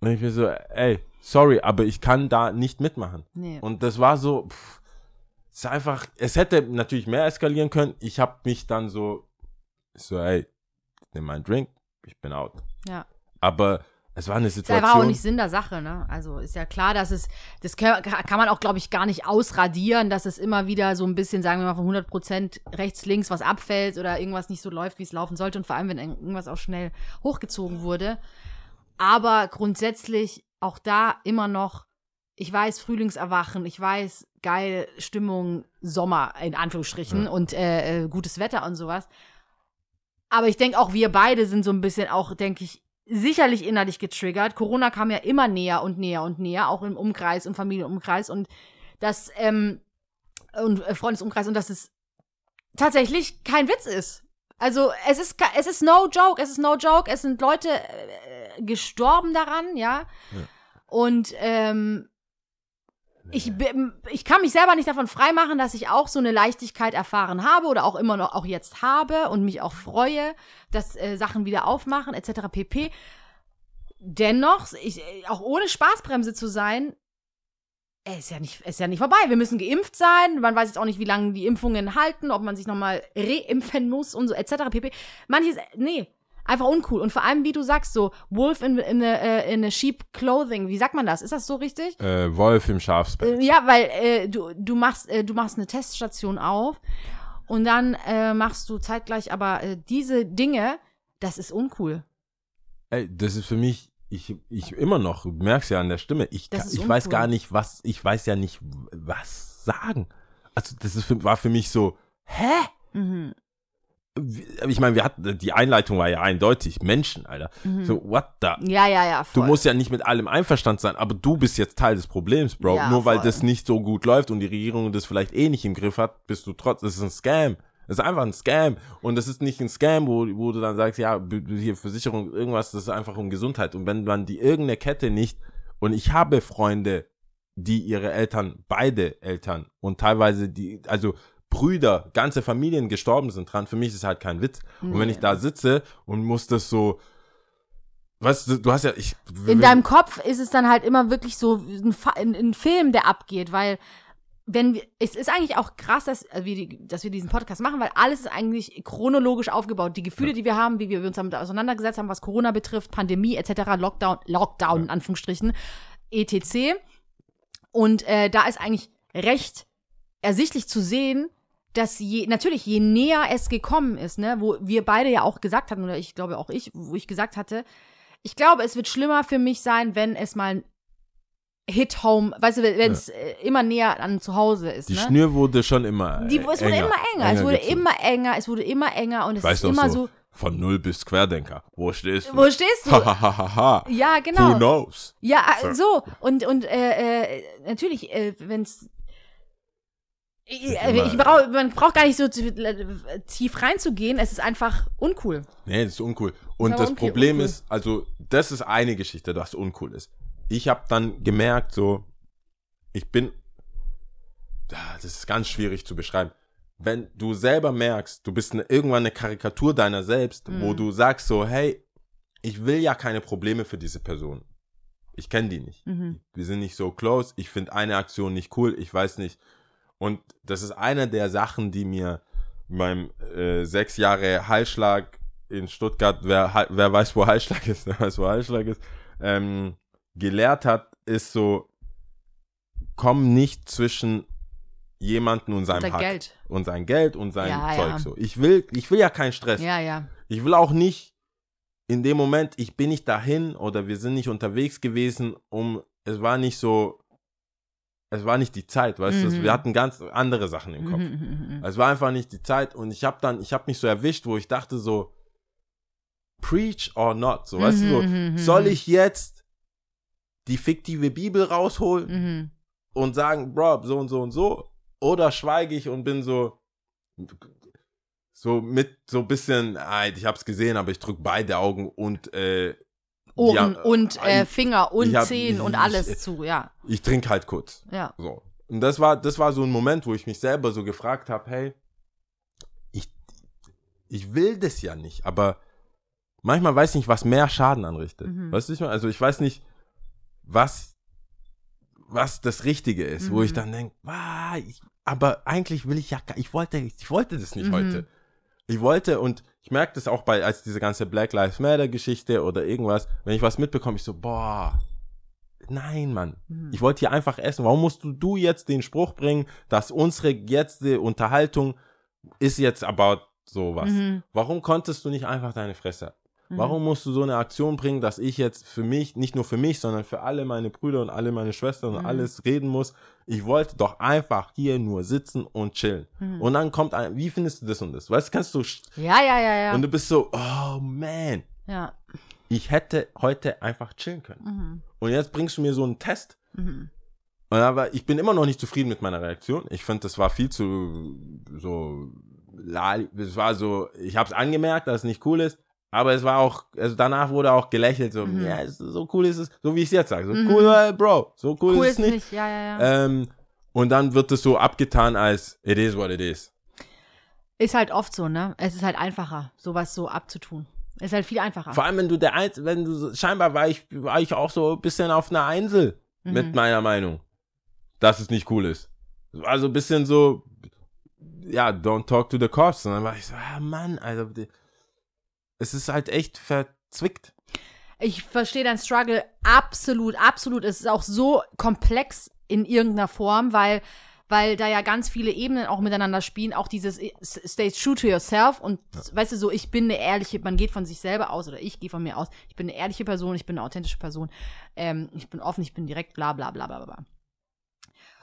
Und ich mir so, ey, sorry, aber ich kann da nicht mitmachen. Nee. Und das war so, pff, es ist einfach, es hätte natürlich mehr eskalieren können. Ich habe mich dann so, so, ey, nimm meinen Drink, ich bin out. Ja. Aber es war eine Ist einfach auch Situation. nicht Sinn der Sache, ne? Also ist ja klar, dass es, das kann, kann man auch, glaube ich, gar nicht ausradieren, dass es immer wieder so ein bisschen, sagen wir mal, von 100 Prozent rechts, links was abfällt oder irgendwas nicht so läuft, wie es laufen sollte und vor allem, wenn irgendwas auch schnell hochgezogen wurde. Aber grundsätzlich auch da immer noch, ich weiß, Frühlingserwachen, ich weiß, geil, Stimmung, Sommer, in Anführungsstrichen, Ja. und äh, äh, gutes Wetter und sowas. Aber ich denke auch, wir beide sind so ein bisschen auch, denke ich, sicherlich innerlich getriggert. Corona kam ja immer näher und näher und näher, auch im Umkreis, im Familienumkreis und das, ähm, und äh, Freundesumkreis und dass es tatsächlich kein Witz ist. Also es ist es ist no joke, es ist no joke, es sind Leute äh, gestorben daran, ja. Ja. Und ähm, ich, ich kann mich selber nicht davon freimachen, dass ich auch so eine Leichtigkeit erfahren habe oder auch immer noch auch jetzt habe und mich auch freue, dass äh, Sachen wieder aufmachen etc. pp. Dennoch, ich, äh, auch ohne Spaßbremse zu sein, äh, ist ja nicht, ist ja nicht vorbei. Wir müssen geimpft sein. Man weiß jetzt auch nicht, wie lange die Impfungen halten, ob man sich nochmal reimpfen muss und so etc. pp. Manches, nee, einfach uncool. Und vor allem, wie du sagst, so Wolf in, in, a, äh, in a sheep clothing. Wie sagt man das? Ist das so richtig? Äh, Wolf im Schafspelz. Äh, ja, weil äh, du, du machst äh, du machst eine Teststation auf und dann äh, machst du zeitgleich aber äh, diese Dinge, das ist uncool. Ey, das ist für mich, ich, ich immer noch, du merkst ja an der Stimme, ich, ich weiß gar nicht, was, ich weiß ja nicht, was sagen. Also, das ist für, war für mich so, hä? Mhm. Ich meine, wir hatten, die Einleitung war ja eindeutig, Menschen, Alter. Mhm. So, what the? Ja, ja, ja. Du Voll. musst ja nicht mit allem einverstanden sein, aber du bist jetzt Teil des Problems, Bro. Ja, Nur weil voll. das nicht so gut läuft und die Regierung das vielleicht eh nicht im Griff hat, bist du trotz, das ist ein Scam. Das ist einfach ein Scam. Und das ist nicht ein Scam, wo, wo du dann sagst, ja, hier Versicherung, irgendwas, das ist einfach um Gesundheit. Und wenn man die irgendeine Kette nicht, und ich habe Freunde, die ihre Eltern, beide Eltern und teilweise die, also Brüder, ganze Familien gestorben sind dran, für mich ist es halt kein Witz. Und wenn Nee. ich da sitze und muss das so, weißt du, du hast ja, ich, in deinem Kopf ist es dann halt immer wirklich so ein, ein, ein Film, der abgeht, weil wenn wir, es ist eigentlich auch krass, dass äh, wir, dass wir diesen Podcast machen, weil alles ist eigentlich chronologisch aufgebaut. Die Gefühle, die wir haben, wie wir uns damit auseinandergesetzt haben, was Corona betrifft, Pandemie etc., Lockdown, Lockdown in Anführungsstrichen, etc. Und äh, da ist eigentlich recht ersichtlich zu sehen, dass je, natürlich, je näher es gekommen ist, ne, wo wir beide ja auch gesagt hatten, oder ich glaube auch ich, wo ich gesagt hatte, ich glaube, es wird schlimmer für mich sein, wenn es mal ein Hit Home, weißt du, wenn es äh, immer näher an zu Hause ist. Die ne? Schnür wurde schon immer Die, es wurde immer enger, es wurde immer enger, es wurde immer enger und es Weißt ist immer so, so, von null bis Querdenker. Wo stehst du? wo stehst du? Ja, Who genau. knows? Ja, äh, so. Und, und äh, äh, natürlich, äh, wenn es. Ich, immer- ich brauch, man braucht gar nicht so äh, tief reinzugehen, es ist einfach uncool. Nee, das ist uncool. Und aber das uncool, Problem uncool. ist, also, das ist eine Geschichte, das uncool ist. Ich habe dann gemerkt, so, ich bin, das ist ganz schwierig zu beschreiben. Wenn du selber merkst, du bist eine, irgendwann eine Karikatur deiner selbst, wo Mhm. du sagst so, hey, ich will ja keine Probleme für diese Person. Ich kenne die nicht. Mhm. Wir sind nicht so close. Ich finde eine Aktion nicht cool. Ich weiß nicht. Und das ist eine der Sachen, die mir beim äh, sechs Jahre Heilschlag in Stuttgart, wer, wer weiß, wo Heilschlag ist, wer weiß, wo Heilschlag ist, ähm, gelehrt hat, ist so, komm nicht zwischen jemanden und seinem Unser Hack. Geld. Und sein Geld und sein Ja, Zeug ja. so. Ich will, ich will ja keinen Stress. Ja, ja. Ich will auch nicht in dem Moment, ich bin nicht dahin oder wir sind nicht unterwegs gewesen, um, es war nicht so, es war nicht die Zeit, weißt du, Mhm. wir hatten ganz andere Sachen im Kopf. Mhm, mhm, mhm. Es war einfach nicht die Zeit und ich habe dann, ich habe mich so erwischt, wo ich dachte so, preach or not, so, weißt du, so, Mhm, mhm, soll mhm. ich jetzt die fiktive Bibel rausholen Mhm. und sagen, Bro, so und so und so, oder schweige ich und bin so, so mit so ein bisschen, ah, ich hab's gesehen, aber ich drück beide Augen und äh, Ohren ja, und äh, ich- Finger und hab- Zehen und ich- alles ich- zu, ja. ich trinke halt kurz. Ja. So. Und das war, das war so ein Moment, wo ich mich selber so gefragt habe, hey, ich, ich will das ja nicht, aber manchmal weiß ich nicht, was mehr Schaden anrichtet. Mhm. Weißt du, ich meine? Also ich weiß nicht, was, was das Richtige ist, wo ich Mhm. dann denke, ah, ich, aber eigentlich will ich ja, ich wollte, ich wollte das nicht Mhm. heute. Ich wollte und ich merke das auch bei, als diese ganze Black Lives Matter Geschichte oder irgendwas, wenn ich was mitbekomme, ich so, boah, nein, Mann. Mhm. Ich wollte hier einfach essen. Warum musst du, du jetzt den Spruch bringen, dass unsere jetzige Unterhaltung ist jetzt about sowas? Mhm. Warum konntest du nicht einfach deine Fresse? Warum musst du so eine Aktion bringen, dass ich jetzt für mich, nicht nur für mich, sondern für alle meine Brüder und alle meine Schwestern und alles reden muss? Ich wollte doch einfach hier nur sitzen und chillen. Und dann kommt ein, wie findest du das und das? Weißt du, kannst du, Ja, ja, ja, ja. und du bist so, oh man, ja. ich hätte heute einfach chillen können. Mhm. Und jetzt bringst du mir so einen Test. Und aber ich bin immer noch nicht zufrieden mit meiner Reaktion. Ich finde, das war viel zu so, lali- es war so, ich habe es angemerkt, dass es nicht cool ist. Aber es war auch, also danach wurde auch gelächelt, so, Mhm. ja, so cool ist es, so wie ich es jetzt sage, so cool, äh, Bro, so cool, Cool ist es nicht. nicht. Ja, ja, ja. Ähm, und dann wird es so abgetan als, it is what it is. Ist halt oft so, ne? Es ist halt einfacher, sowas so abzutun. Ist halt viel einfacher. Vor allem, wenn du der Einz wenn du so, scheinbar war ich, war ich auch so ein bisschen auf einer Einsel Mhm. mit meiner Meinung, dass es nicht cool ist. War so ein bisschen so, ja, don't talk to the cops. Und dann war ich so, ah, Mann, also, es ist halt echt verzwickt. Ich verstehe dein Struggle absolut, absolut. Es ist auch so komplex in irgendeiner Form, weil, weil da ja ganz viele Ebenen auch miteinander spielen. Auch dieses Stay true to yourself und weißt du so, ich bin eine ehrliche, man geht von sich selber aus oder ich gehe von mir aus. Ich bin eine ehrliche Person, ich bin eine authentische Person. Ähm, ich bin offen, ich bin direkt, bla bla bla bla bla.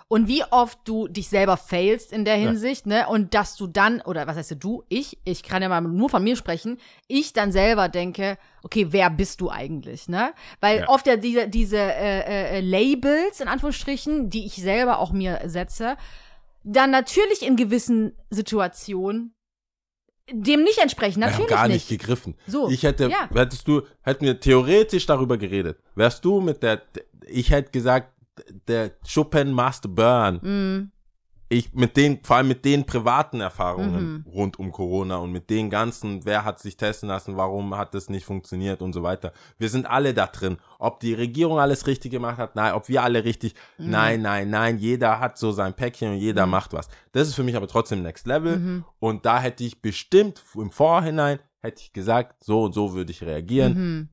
Und wie oft du dich selber failst in der Hinsicht, ne? Und dass du dann, oder was heißt du, ich, ich kann ja mal nur von mir sprechen, ich dann selber denke, okay, wer bist du eigentlich, ne? Weil Ja. oft ja diese, diese äh, äh, Labels, in Anführungsstrichen, die ich selber auch mir setze, dann natürlich in gewissen Situationen dem nicht entsprechen. Natürlich haben gar nicht. nicht gegriffen. So, Ich hätte, ja. hättest du, hätten wir theoretisch darüber geredet. Wärst du mit der, ich hätte gesagt, der Chopin Master Burn. Mm, Ich mit den, vor allem mit den privaten Erfahrungen Mhm. rund um Corona und mit den ganzen, wer hat sich testen lassen, warum hat das nicht funktioniert und so weiter. Wir sind alle da drin. Ob die Regierung alles richtig gemacht hat, nein, ob wir alle richtig, Mhm. nein, nein, nein, jeder hat so sein Päckchen und jeder macht was. Das ist für mich aber trotzdem Next Level Mhm. und da hätte ich bestimmt im Vorhinein, hätte ich gesagt, so und so würde ich reagieren. mhm.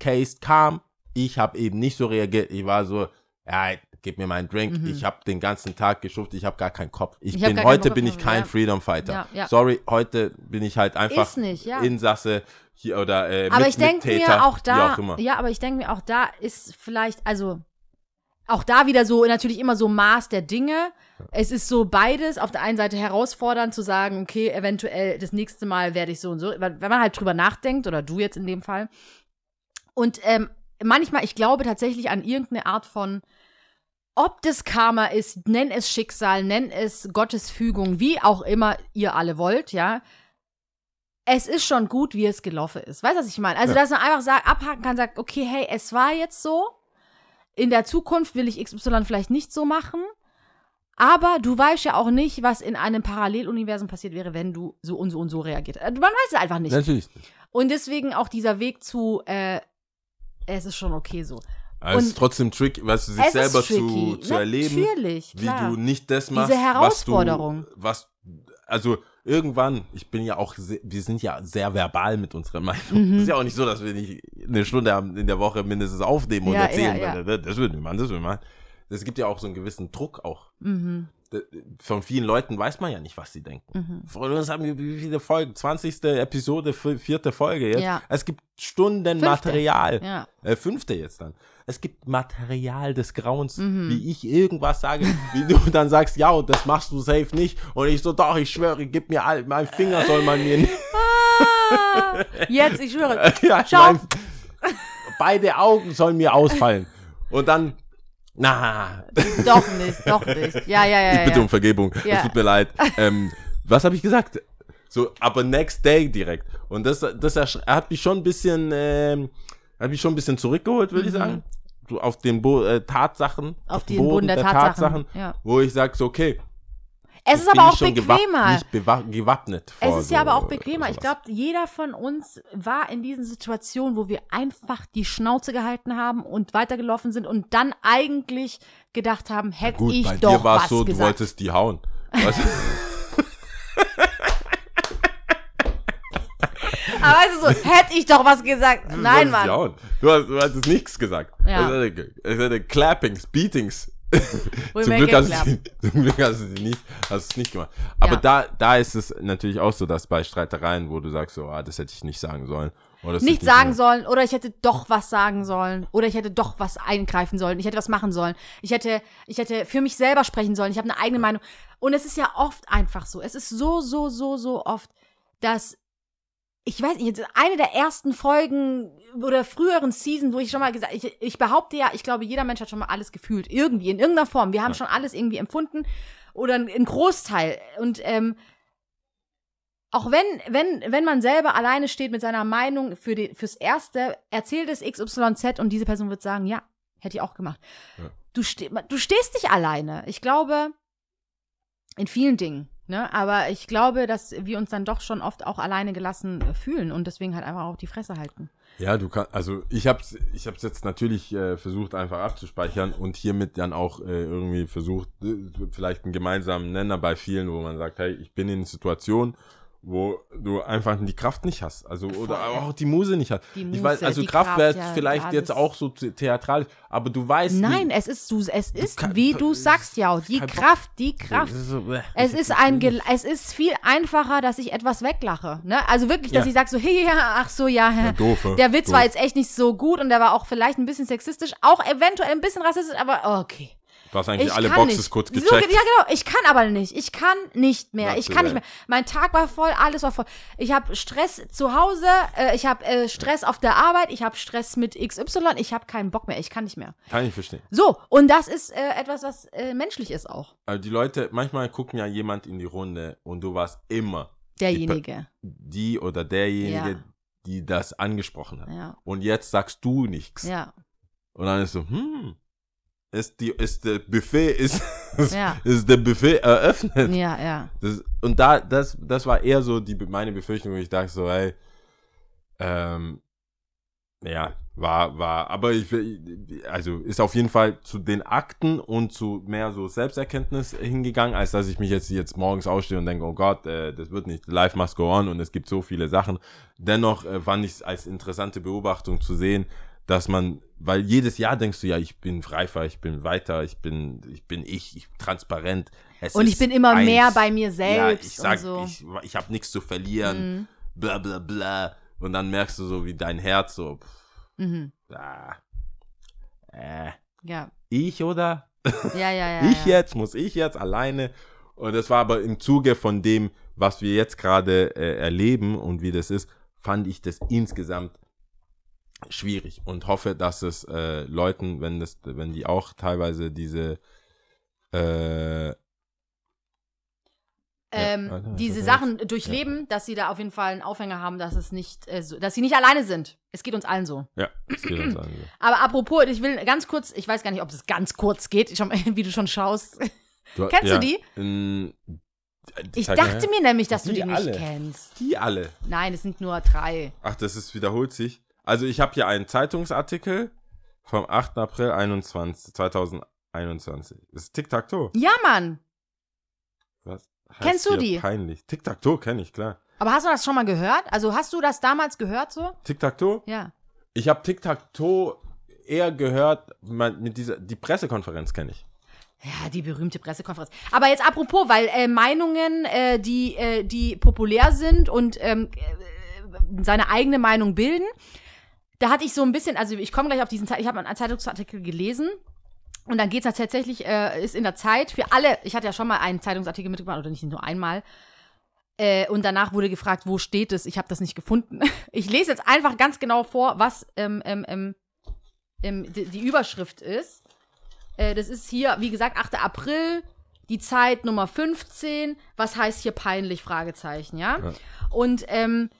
Case kam, ich habe eben nicht so reagiert, ich war so, ja, gib mir meinen Drink, Mhm. ich habe den ganzen Tag geschuftet, ich habe gar keinen Kopf. Ich, Ich bin, heute bin ich kein ja. Freedom Fighter. Ja, ja. Sorry, heute bin ich halt einfach nicht, ja. Insasse hier oder äh, Aber mit, ich denke mir auch da, auch ja, aber ich denke mir auch da ist vielleicht, also auch da wieder so natürlich immer so Maß der Dinge. Es ist so beides auf der einen Seite herausfordernd zu sagen, okay, eventuell das nächste Mal werde ich so und so, wenn man halt drüber nachdenkt oder du jetzt in dem Fall. Und ähm, manchmal, ich glaube tatsächlich an irgendeine Art von ob das Karma ist, nenn es Schicksal, nenn es Gottes Fügung, wie auch immer ihr alle wollt, ja es ist schon gut, wie es gelaufen ist. Weißt du, was ich meine? Also, Ja. dass man einfach sagt, abhaken kann, sagt, okay, hey, es war jetzt so. In der Zukunft will ich XY vielleicht nicht so machen. Aber du weißt ja auch nicht, was in einem Paralleluniversum passiert wäre, wenn du so und so und so reagiert. Man weiß es einfach nicht. Natürlich. Und deswegen auch dieser Weg zu, äh, es ist schon okay so. Aber es ist trotzdem tricky, weißt du, sich selber zu, zu erleben, Natürlich, wie klar. du nicht das machst, Herausforderung. was du, was, also irgendwann, ich bin ja auch, wir sind ja sehr verbal mit unserer Meinung. Mhm. ist ja auch nicht so, dass wir nicht eine Stunde in der Woche mindestens aufnehmen und Ja, erzählen. ja, ja. weil Das wir machen, das wir machen. Es gibt ja auch so einen gewissen Druck auch. Mhm. Von vielen Leuten weiß man ja nicht, was sie denken. Mhm. Von uns haben wir wie viele Folgen? 20. Episode, vi- vierte Folge jetzt. Ja. Es gibt Stunden Fünfte. Material. Ja. Äh, fünfte jetzt dann. Es gibt Material des Grauens, Mhm. wie ich irgendwas sage, wie du dann sagst, ja, das machst du safe nicht. Und ich so, doch, ich schwöre, gib mir all, mein Finger soll man mir nicht. Ah, jetzt, ich schwöre. ja, Schau. mein, beide Augen sollen mir ausfallen. Und dann, na, Doch nicht, doch nicht. Ja, ja, ja. ich bitte ja. um Vergebung. Ja. Es tut mir leid. Ähm, was habe ich gesagt? So, aber next day direkt. Und das, das hat mich schon ein bisschen, ähm, hat mich schon ein bisschen zurückgeholt, würde ich sagen. So auf den Bo äh, Tatsachen. Mhm. Auf den Boden der Tatsachen, ja. Wo ich sage, so, okay. Es ist aber auch bequemer. Gewappnet. Es ist ja aber auch bequemer. Ich glaube, jeder von uns war in diesen Situationen, wo wir einfach die Schnauze gehalten haben und weitergelaufen sind und dann eigentlich gedacht haben, hätte Gut, ich bei doch dir war was es so, du gesagt. wolltest die hauen. Weißt du? Aber weißt du so, hätte ich doch was gesagt. Du Nein, Mann. hauen. Du hast, du hattest nichts gesagt. Ja. Es hätte Clappings, Beatings. Zum, Glück hast du, zum Glück hast du nicht, hast es nicht gemacht. Aber Ja. da, da ist es natürlich auch so, dass bei Streitereien, wo du sagst, so, ah, das hätte ich nicht sagen sollen. Oder nicht ich sagen nicht- sollen oder ich hätte doch was sagen sollen oder ich hätte doch was eingreifen sollen, ich hätte was machen sollen, ich hätte, ich hätte für mich selber sprechen sollen, ich habe eine eigene Meinung. Und es ist ja oft einfach so, es ist so, so, so, so oft, dass ich weiß nicht, eine der ersten Folgen oder früheren Season, wo ich schon mal gesagt, ich, ich behaupte ja, ich glaube, jeder Mensch hat schon mal alles gefühlt, irgendwie, in irgendeiner Form. Wir haben schon alles irgendwie empfunden oder ein, ein Großteil. Und ähm, auch wenn, wenn, wenn man selber alleine steht mit seiner Meinung für die, fürs Erste, erzählt es XYZ und diese Person wird sagen, ja, hätte ich auch gemacht. Ja. Du, ste du stehst nicht alleine. Ich glaube, in vielen Dingen. Ne? Aber ich glaube, dass wir uns dann doch schon oft auch alleine gelassen äh, fühlen und deswegen halt einfach auch die Fresse halten. Ja, du kannst, also ich hab's, ich hab's jetzt natürlich äh, versucht einfach abzuspeichern und hiermit dann auch äh, irgendwie versucht, äh, vielleicht einen gemeinsamen Nenner bei vielen, wo man sagt, hey, ich bin in Situationen, wo du einfach die Kraft nicht hast, also oder Voll. auch die Muse nicht hast. Die ich weiß, also Kraft Kraft, wäre ja, vielleicht alles. jetzt auch so the- theatralisch, aber du weißt, Nein, wie, es ist so, es ist, kann- wie du sagst, ja, die. Kraft, die Kraft. Bäh. Es ist ein, Gel- es ist viel einfacher, dass ich etwas weglache. Ne? Also wirklich, dass Ja. ich sage so, hey, ja, ach so, ja, Ja, doof, ja. der Witz Doof. war jetzt echt nicht so gut und der war auch vielleicht ein bisschen sexistisch, auch eventuell ein bisschen rassistisch, aber okay. Du hast eigentlich Ich alle kann Boxes nicht. kurz So, gecheckt. ja, genau. Ich kann aber nicht. Ich kann nicht mehr. Not Ich kann nicht mehr. Mein Tag war voll, alles war voll. Ich habe Stress zu Hause, äh, ich habe äh, Stress auf der Arbeit, ich habe Stress mit XY, ich habe keinen Bock mehr. Ich kann nicht mehr. Kann ich verstehen. So, und das ist äh, etwas, was äh, menschlich ist auch. Also die Leute, manchmal gucken ja jemand in die Runde und du warst immer Derjenige. die oder derjenige, Ja. die das angesprochen hat. Ja. Und jetzt sagst du nichts. Ja. Und dann ist so, hm, ist die, ist der Buffet, ist, Ja. ist der Buffet eröffnet. Ja, ja. Das, und da, das, das war eher so die, meine Befürchtung, wo ich dachte so, hey, ähm, ja, war, war, aber ich also ist auf jeden Fall zu den Akten und zu mehr so Selbsterkenntnis hingegangen, als dass ich mich jetzt, jetzt morgens ausstehe und denke, oh Gott, äh, das wird nicht, life must go on und es gibt so viele Sachen. Dennoch äh, fand ich es als interessante Beobachtung zu sehen, dass man, weil jedes Jahr denkst du, ja, ich bin reifer, ich bin weiter, ich bin, ich bin ich, ich bin transparent. Es Und ich bin immer eins. mehr bei mir Ja, selbst ich sag, so. Mhm. ich, ich habe nichts zu verlieren, bla bla bla. Und dann merkst du so, wie dein Herz so, pff, Mhm. ah, äh, Ja. ich oder? Ja, ja, ja. ich ja. jetzt, muss ich jetzt alleine? Und das war aber im Zuge von dem, was wir jetzt gerade äh, erleben und wie das ist, fand ich das insgesamt schwierig und hoffe, dass es äh, Leuten, wenn das, wenn die auch teilweise diese äh, ähm, was diese Sachen durchleben, dass sie da auf jeden Fall einen Aufhänger haben, dass es nicht, äh, so, dass sie nicht alleine sind. Es geht uns allen so. ja, das geht uns an. Aber apropos, ich will ganz kurz, ich weiß gar nicht, ob es ganz kurz geht, schon, wie du schon schaust. Du, Kennst du die? in- Ich dachte mir nämlich, dass du Die die nicht alle. kennst. Die alle. Nein, es sind nur drei. Ach, das ist, wiederholt sich. Also ich habe hier einen Zeitungsartikel vom 8. April 21, 2021. Das ist Tic-Tac-Toe. Ja, Mann. Was Kennst du die? Peinlich. Tic-Tac-Toe kenne ich, klar. Aber hast du das schon mal gehört? Also hast du das damals gehört so? Tic-Tac-Toe? Ja. Ich habe Tic-Tac-Toe eher gehört, man- mit dieser, die Pressekonferenz kenne ich. Ja, die berühmte Pressekonferenz. Aber jetzt apropos, weil äh, Meinungen, äh, die, äh, die populär sind und ähm, äh, seine eigene Meinung bilden, da hatte ich so ein bisschen, also ich komme gleich auf diesen Zeit, ich habe einen Zeitungsartikel gelesen und dann geht es tatsächlich, äh, ist in der Zeit für alle, ich hatte ja schon mal einen Zeitungsartikel mitgebracht, oder nicht nur einmal, äh, und danach wurde gefragt, wo steht es? Ich habe das nicht gefunden. Ich lese jetzt einfach ganz genau vor, was ähm, ähm, ähm, ähm, die, die Überschrift ist. Äh, das ist hier, wie gesagt, 8. April, die Zeit Nummer 15. Was heißt hier peinlich? Fragezeichen, ja? Ja. Und ähm,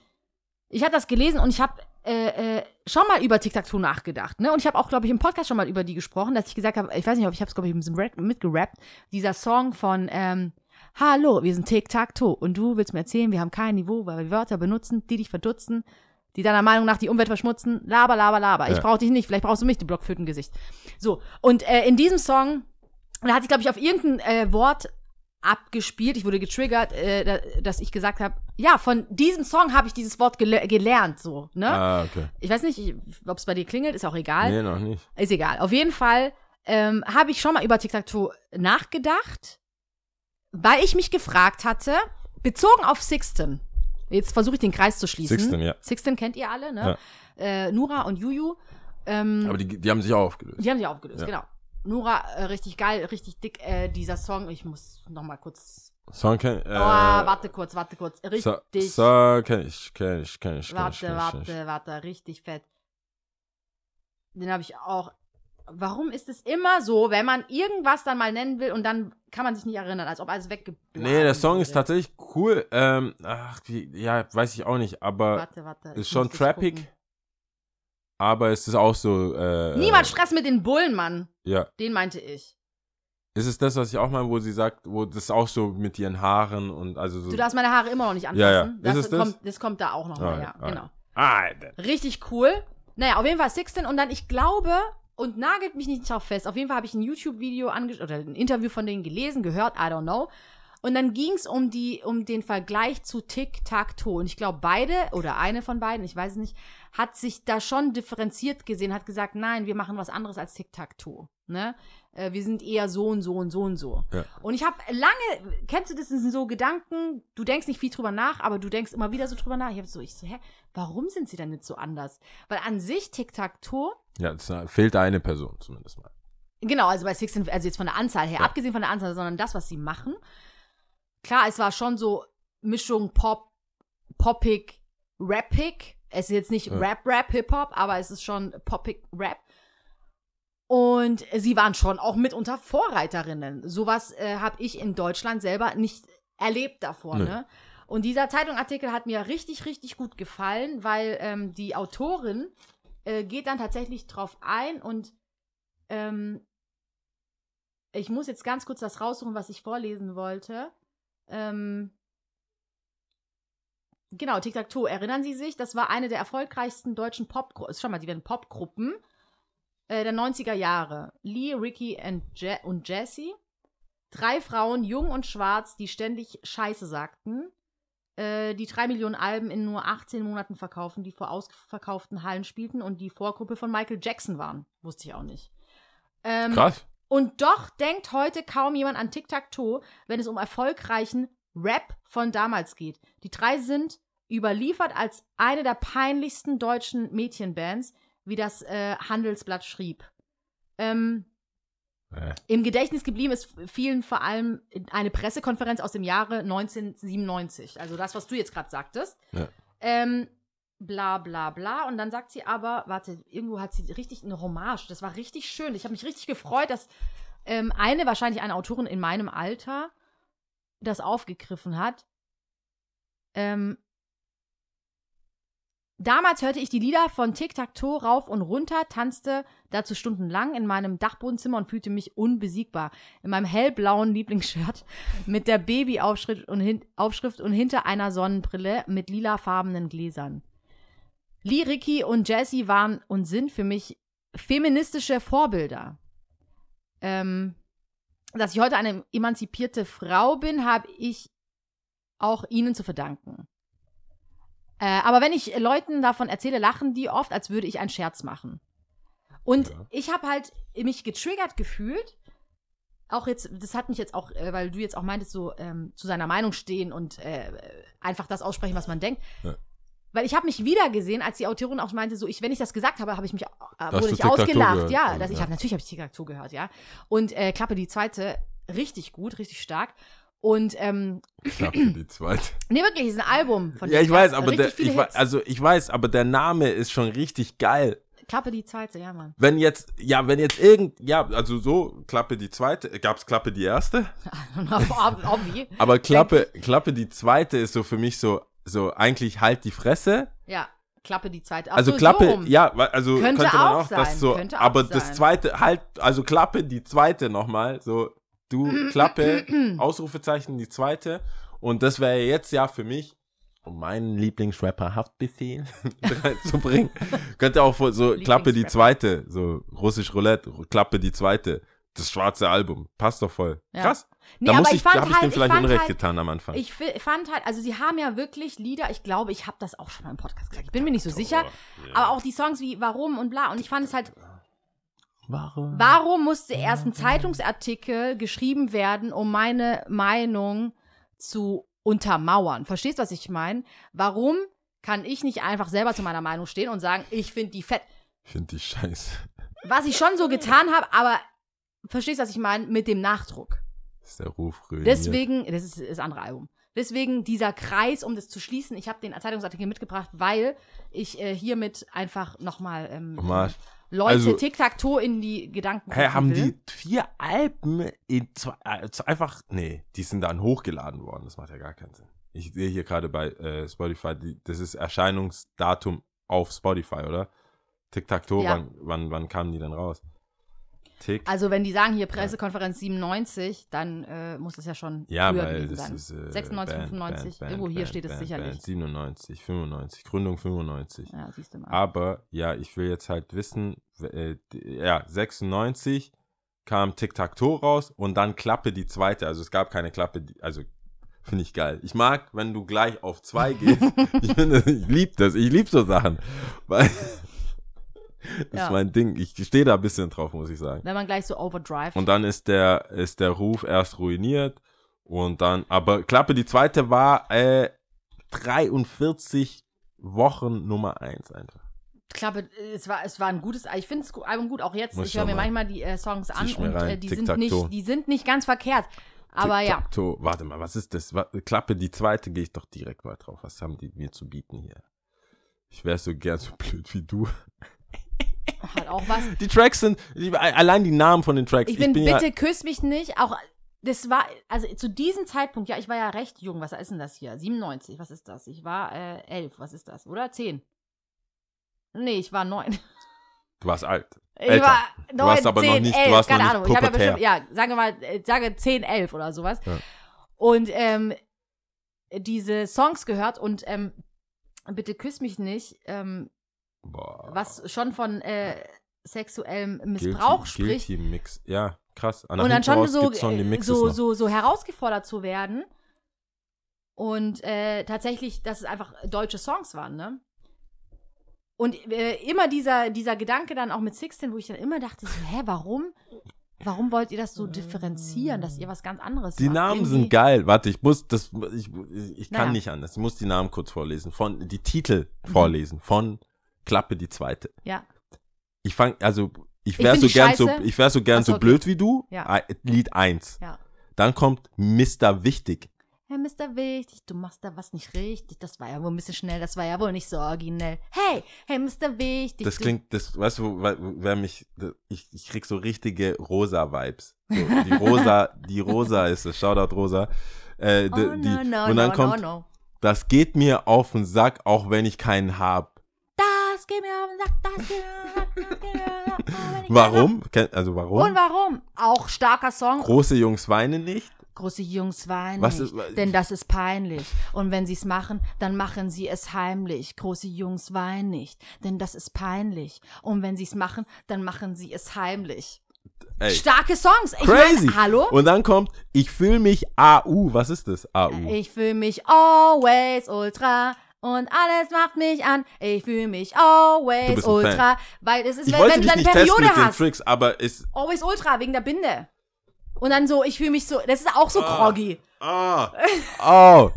ich habe das gelesen und ich habe äh, äh, schon mal über Tic-Tac-Toe nachgedacht. Ne? Und ich habe auch, glaube ich, im Podcast schon mal über die gesprochen, dass ich gesagt habe, ich weiß nicht, ob ich habe es, glaube ich, mitgerappt, dieser Song von ähm, Hallo, wir sind Tic-Tac-Toe und du willst mir erzählen, wir haben kein Niveau, weil wir Wörter benutzen, die dich verdutzen, die deiner Meinung nach die Umwelt verschmutzen. Laber, laber, laber. Ich Ja. brauche dich nicht, vielleicht brauchst du mich, du Blockflötengesicht. So, und äh, in diesem Song, da hatte ich, glaube ich, auf irgendein äh, Wort abgespielt. Ich wurde getriggert, äh, da, dass ich gesagt habe, ja, von diesem Song habe ich dieses Wort gele gelernt, so, ne? Ah, okay. Ich weiß nicht, ob es bei dir klingelt, ist auch egal. Nee, noch nicht. Ist egal. Auf jeden Fall ähm, habe ich schon mal über Tic-Tac-Toe nachgedacht, weil ich mich gefragt hatte, bezogen auf Sixten, jetzt versuche ich den Kreis zu schließen. Sixten, ja. Sixten kennt ihr alle, ne? Äh, Nura und Juju. Ähm, Aber die, die haben sich auch aufgelöst. die haben sich aufgelöst, Ja. genau. Nura, äh, richtig geil, richtig dick, äh, dieser Song. Ich muss noch mal kurz. Song kenn, äh, oh, warte kurz, warte kurz. Richtig. so kenn ich, kenn ich, kenn ich, kenn ich, warte, ich, kenn ich. warte, warte, richtig fett. Den habe ich auch. Warum ist es immer so, wenn man irgendwas dann mal nennen will und dann kann man sich nicht erinnern, als ob alles weggeblasen Nee, der Song ist wurde? tatsächlich cool. Ähm, ach, wie, ja, weiß ich auch nicht, aber Warte, warte. ich ist schon trappig. gucken. Aber es ist auch so. Äh, Niemand Stress mit den Bullen, Mann. Ja. Den meinte ich. Ist es das, was ich auch meine, wo sie sagt, wo das auch so mit ihren Haaren und also so. Du darfst meine Haare immer noch nicht anfassen. Ja, ja. Das, das? Kommt, das kommt da auch noch mal, Ah, ja. ah. Genau. Alter. Richtig cool. Naja, auf jeden Fall Sixten und dann, ich glaube, und nagelt mich nicht drauf fest, auf jeden Fall habe ich ein YouTube-Video angeschaut oder ein Interview von denen gelesen, gehört, I don't know. Und dann ging es um, die, um den Vergleich zu Tic-Tac-Toe. Und ich glaube, beide oder eine von beiden, ich weiß es nicht, hat sich da schon differenziert gesehen, hat gesagt, nein, wir machen was anderes als Tic-Tac-Toe. Ne? Äh, wir sind eher so und so und so und so. Ja. Und ich habe lange, kennst du das, sind so Gedanken, du denkst nicht viel drüber nach, aber du denkst immer wieder so drüber nach. Ich habe so, ich so, hä, warum sind sie denn nicht so anders? Weil an sich Tic-Tac-Toe, Ja, es fehlt eine Person zumindest mal. genau, also bei Sixten, also jetzt von der Anzahl her, Ja. abgesehen von der Anzahl, sondern das, was sie machen. Klar, es war schon so Mischung Pop, Poppig, Rappig. Es ist jetzt nicht Ja. Rap, Rap, Hip-Hop, aber es ist schon Poppig, Rap. Und sie waren schon auch mitunter Vorreiterinnen. Sowas äh, habe ich in Deutschland selber nicht erlebt davor. Nö. Ne? Und dieser Zeitungartikel hat mir richtig, richtig gut gefallen, weil ähm, die Autorin äh, geht dann tatsächlich drauf ein und ähm, ich muss jetzt ganz kurz das raussuchen, was ich vorlesen wollte. Ähm, genau, Tic-Tac-Toe, erinnern Sie sich? Das war eine der erfolgreichsten deutschen Popgruppen, schau mal, die werden Popgruppen äh, der 90er Jahre. Lee, Ricky Je und Jessie. Drei Frauen, jung und schwarz, die ständig Scheiße sagten. Äh, die drei Millionen Alben in nur 18 Monaten verkaufen, die vor ausverkauften Hallen spielten und die Vorgruppe von Michael Jackson waren. Wusste ich auch nicht. Ähm, Krass. Und doch denkt heute kaum jemand an Tic-Tac-Toe, wenn es um erfolgreichen Rap von damals geht. Die drei sind überliefert als eine der peinlichsten deutschen Mädchenbands, wie das äh, Handelsblatt schrieb. Ähm, Äh, Im Gedächtnis geblieben ist vielen vor allem eine Pressekonferenz aus dem Jahre 1997. Also das, was du jetzt gerade sagtest. Ja. Ähm, bla bla bla. Und dann sagt sie aber, warte, irgendwo hat sie richtig eine Hommage. Das war richtig schön. Ich habe mich richtig gefreut, dass ähm, eine, wahrscheinlich eine Autorin in meinem Alter, das aufgegriffen hat. Ähm, Damals hörte ich die Lieder von Tic-Tac-Toe rauf und runter, tanzte dazu stundenlang in meinem Dachbodenzimmer und fühlte mich unbesiegbar. In meinem hellblauen Lieblingsshirt mit der Babyaufschrift und, hin Aufschrift und hinter einer Sonnenbrille mit lilafarbenen Gläsern. Lee, Ricky und Jessie waren und sind für mich feministische Vorbilder. Ähm, dass ich heute eine emanzipierte Frau bin, habe ich auch ihnen zu verdanken. Äh, aber wenn ich Leuten davon erzähle, lachen die oft, als würde ich einen Scherz machen. Und Ja. ich habe halt mich getriggert gefühlt. Auch jetzt, das hat mich jetzt auch, äh, weil du jetzt auch meintest, so ähm, zu seiner Meinung stehen und äh, einfach das aussprechen, was man denkt. Ja. Weil ich habe mich wieder gesehen, als die Autorin auch meinte, so ich, wenn ich das gesagt habe, habe ich mich äh, wurde ich ausgelacht. Ja, Also, dass ich ja. habe natürlich habe ich Tic-Tac-Toe gehört, ja. Und äh, Klappe die zweite richtig gut, richtig stark. Und ähm, knapp für die zweite. nee, wirklich, ist ein Album von ja, ich weiß, Ja, aber der, ich, wei- Hits. also ich weiß, aber der Name ist schon richtig geil. Klappe die zweite, ja, Mann. Wenn jetzt, ja, wenn jetzt irgend, ja, also so, Klappe die zweite, gab's Klappe die erste? Ob- ob wie? Aber Klappe, Klappe die zweite ist so für mich so, so eigentlich halt die Fresse. Ja, Klappe die zweite. Ach Also so, Klappe, so ja, also Könnte könnte, man auch auch, das so, könnte aber das zweite halt, also Klappe die zweite nochmal, so du Klappe Ausrufezeichen die zweite. Und das wäre jetzt ja für mich um meinen Lieblingsrapper Haftbefehl zu bringen, könnte auch so Klappe die zweite, so russisch Roulette, Klappe die zweite, das schwarze Album, passt doch voll. Ja. Krass. Nee, da muss aber ich, ich fand da habe ich halt- dem ich vielleicht Unrecht halt- getan am Anfang. Ich fand halt, also sie haben ja wirklich Lieder, ich glaube, ich habe das auch schon mal im Podcast gesagt, ich bin mir nicht so sicher, aber auch die Songs wie Warum und bla und ich fand es halt, Warum? Warum musste erst ein Zeitungsartikel geschrieben werden, um meine Meinung zu untermauern? Verstehst du, was ich meine? Warum kann ich nicht einfach selber zu meiner Meinung stehen und sagen, ich finde die fett? Ich finde die scheiße. Was ich schon so getan habe, aber verstehst du, was ich meine? Mit dem Nachdruck. Das ist der Ruf ruiniert. Deswegen, das ist das andere Album. Deswegen dieser Kreis, um das zu schließen. Ich habe den Zeitungsartikel mitgebracht, weil ich äh, hiermit einfach nochmal ähm, Mal- Leute also- Tic-Tac-Toe in die Gedanken Hä, haben will. die vier Alben in zwei, äh, einfach, nee, die sind dann hochgeladen worden. Das macht ja gar keinen Sinn. Ich sehe hier gerade bei äh, Spotify, die, das ist Erscheinungsdatum auf Spotify, oder? Tic-Tac-Toe, Ja. wann, wann, wann kamen die denn raus? Tick. Also wenn die sagen hier Pressekonferenz 97, dann äh, muss das ja schon ja, früher weil gewesen das sein. ist. Äh, 96, Band, 95, Band, irgendwo hier Band, steht es sicherlich. Band, 97, 95, Gründung 95. Ja, siehst du mal. Aber ja, ich will jetzt halt wissen, äh, ja, 96 kam Tic-Tac-Toe raus und dann Klappe die zweite. Also es gab keine Klappe, die, also finde ich geil. Ich mag, wenn du gleich auf zwei gehst. ich finde, ich liebe das. Ich liebe so Sachen. Weil das Ja. ist mein Ding. Ich stehe da ein bisschen drauf, muss ich sagen. Wenn man gleich so overdrive. Und dann ist der, ist der Ruf erst ruiniert und dann, aber Klappe die zweite war äh, 43 Wochen Nummer eins einfach. Klappe, es war, es war ein gutes, ich finde das Album gut, auch jetzt. Muss ich höre mir manchmal die äh, Songs an und äh, die, sind nicht, die sind nicht ganz verkehrt. Aber ja. Warte mal, was ist das? Klappe die zweite, gehe ich doch direkt mal drauf. Was haben die mir zu bieten hier? Ich wäre so gern so blöd wie du. Hat auch was. Die Tracks sind, die, allein die Namen von den Tracks. Ich bin, bin bitte ja, küss mich nicht. Auch, das war, also zu diesem Zeitpunkt, ja, ich war ja recht jung. Was ist denn das hier? 97, was ist das? Ich war äh, elf, was ist das? Oder zehn? Nee, ich war neun. du warst alt. Ich Älter. war Du neun, warst aber noch zehn, nicht- du elf, warst noch keine nicht Ahnung. Ich habe ja pubertär. bestimmt, ja, sagen wir mal, äh, sage 10, 11 oder sowas. Ja. Und ähm, diese Songs gehört und ähm, bitte küss mich nicht, ähm, Boah. was schon von äh, sexuellem Missbrauch Guilty, spricht. Guilty Mix. Ja, krass. An und dann schon so, äh, so, so, so herausgefordert zu werden. Und äh, tatsächlich, dass es einfach deutsche Songs waren, ne? Und äh, immer dieser, dieser Gedanke dann auch mit Sixteen, wo ich dann immer dachte, so, hä, warum? Warum wollt ihr das so differenzieren, dass ihr was ganz anderes Die macht? Namen Irgendwie- sind geil. Warte, ich muss das, ich, ich kann Naja. nicht anders. Ich muss die Namen kurz vorlesen. Von, die Titel Mhm. vorlesen. Von Klappe die zweite. Ja. Ich fang, also, ich wäre so gern so, ich wäre so gern so, so okay. blöd wie du. Ja. Lied 1. Ja. Dann kommt Mr. Wichtig. Hey, Mr. Wichtig, du machst da was nicht richtig. Das war ja wohl ein bisschen schnell, das war ja wohl nicht so originell. Hey, hey, Mr. Wichtig. Das klingt, das, weißt du, wer, mich, ich, ich krieg so richtige Rosa-Vibes. So, die Rosa, die Rosa ist es. Shoutout Rosa. Äh, Oh, die, no, no, und dann no, kommt, das geht mir auf den Sack, auch wenn ich keinen hab. Das geht mir auf den Sack, das geht mir auf den Sack, das geht mir auf den Sack, oh, Warum? Also warum? Und warum? Auch starker Song. Große Jungs weinen nicht. Große Jungs weinen Was nicht, ist- denn das ist peinlich. Und wenn sie es machen, dann machen sie es heimlich. Große Jungs weinen nicht, denn das ist peinlich. Und wenn sie es machen, dann machen sie es heimlich. Ey, Starke Songs. Ich crazy. Mein, hallo? Und dann kommt, ich fühle mich AU. Was ist das? AU. Ich fühle mich always ultra und alles macht mich an. Ich fühle mich always ultra, weil es ist, ich wenn, wenn du deine Periode mit den hast. Tricks, aber es, Always ultra wegen der Binde. Und dann so, ich fühle mich so, das ist auch so groggy. ah, oh.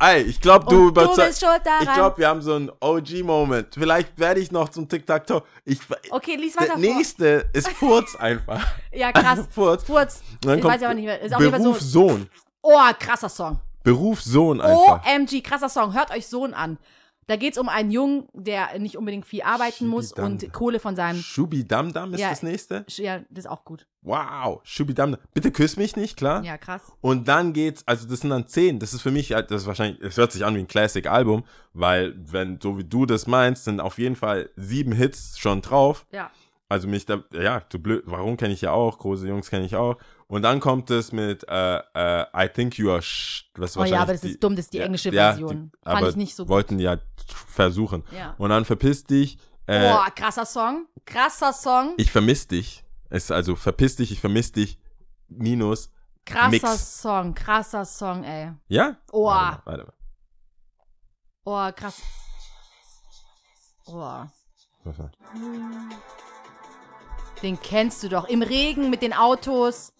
Ey, ich glaube, du überzeugst. Ich glaube, wir haben so einen OG-Moment. Vielleicht werde ich noch zum Tic-Tac-Toe. Ich, Okay, lies der weiter vor. nächste ist Furz einfach. Ja, krass. Furz. Furz. Dann Ich weiß aber nicht mehr. Ist Fall Beruf so. Sohn. Oh, krasser Song. Beruf Sohn einfach. OMG, krasser Song. Hört euch Sohn an. Da geht es um einen Jungen, der nicht unbedingt viel arbeiten muss und Kohle von seinem. Schubidamdam ist Ja. das nächste. Ja, das ist auch gut. Wow. Schubidamdam. Bitte küss mich nicht, klar? Ja, krass. Und dann geht's, also das sind dann zehn. Das ist für mich, das ist wahrscheinlich, es hört sich an wie ein Classic-Album, weil, wenn, so wie du das meinst, sind auf jeden Fall sieben Hits schon drauf. Ja. Also mich da, ja, du blöd, warum kenne ich ja auch, große Jungs kenne ich auch. Und dann kommt es mit äh, äh, I think you are sh was Oh ja, aber das die- ist dumm, das ist die ja, englische ja, Version. die- Fand ich nicht so gut. Wollten ja versuchen. Ja. Und dann verpiss dich. Äh, Boah, krasser Song. Krasser Song. ich vermiss dich. Es ist also verpiss dich, ich vermiss dich. Minus. Krasser Mix. Song. Krasser Song, ey. Ja? Oh. Warte mal, warte mal. Oh, krass. Oh. Den kennst du doch. Im Regen mit den Autos.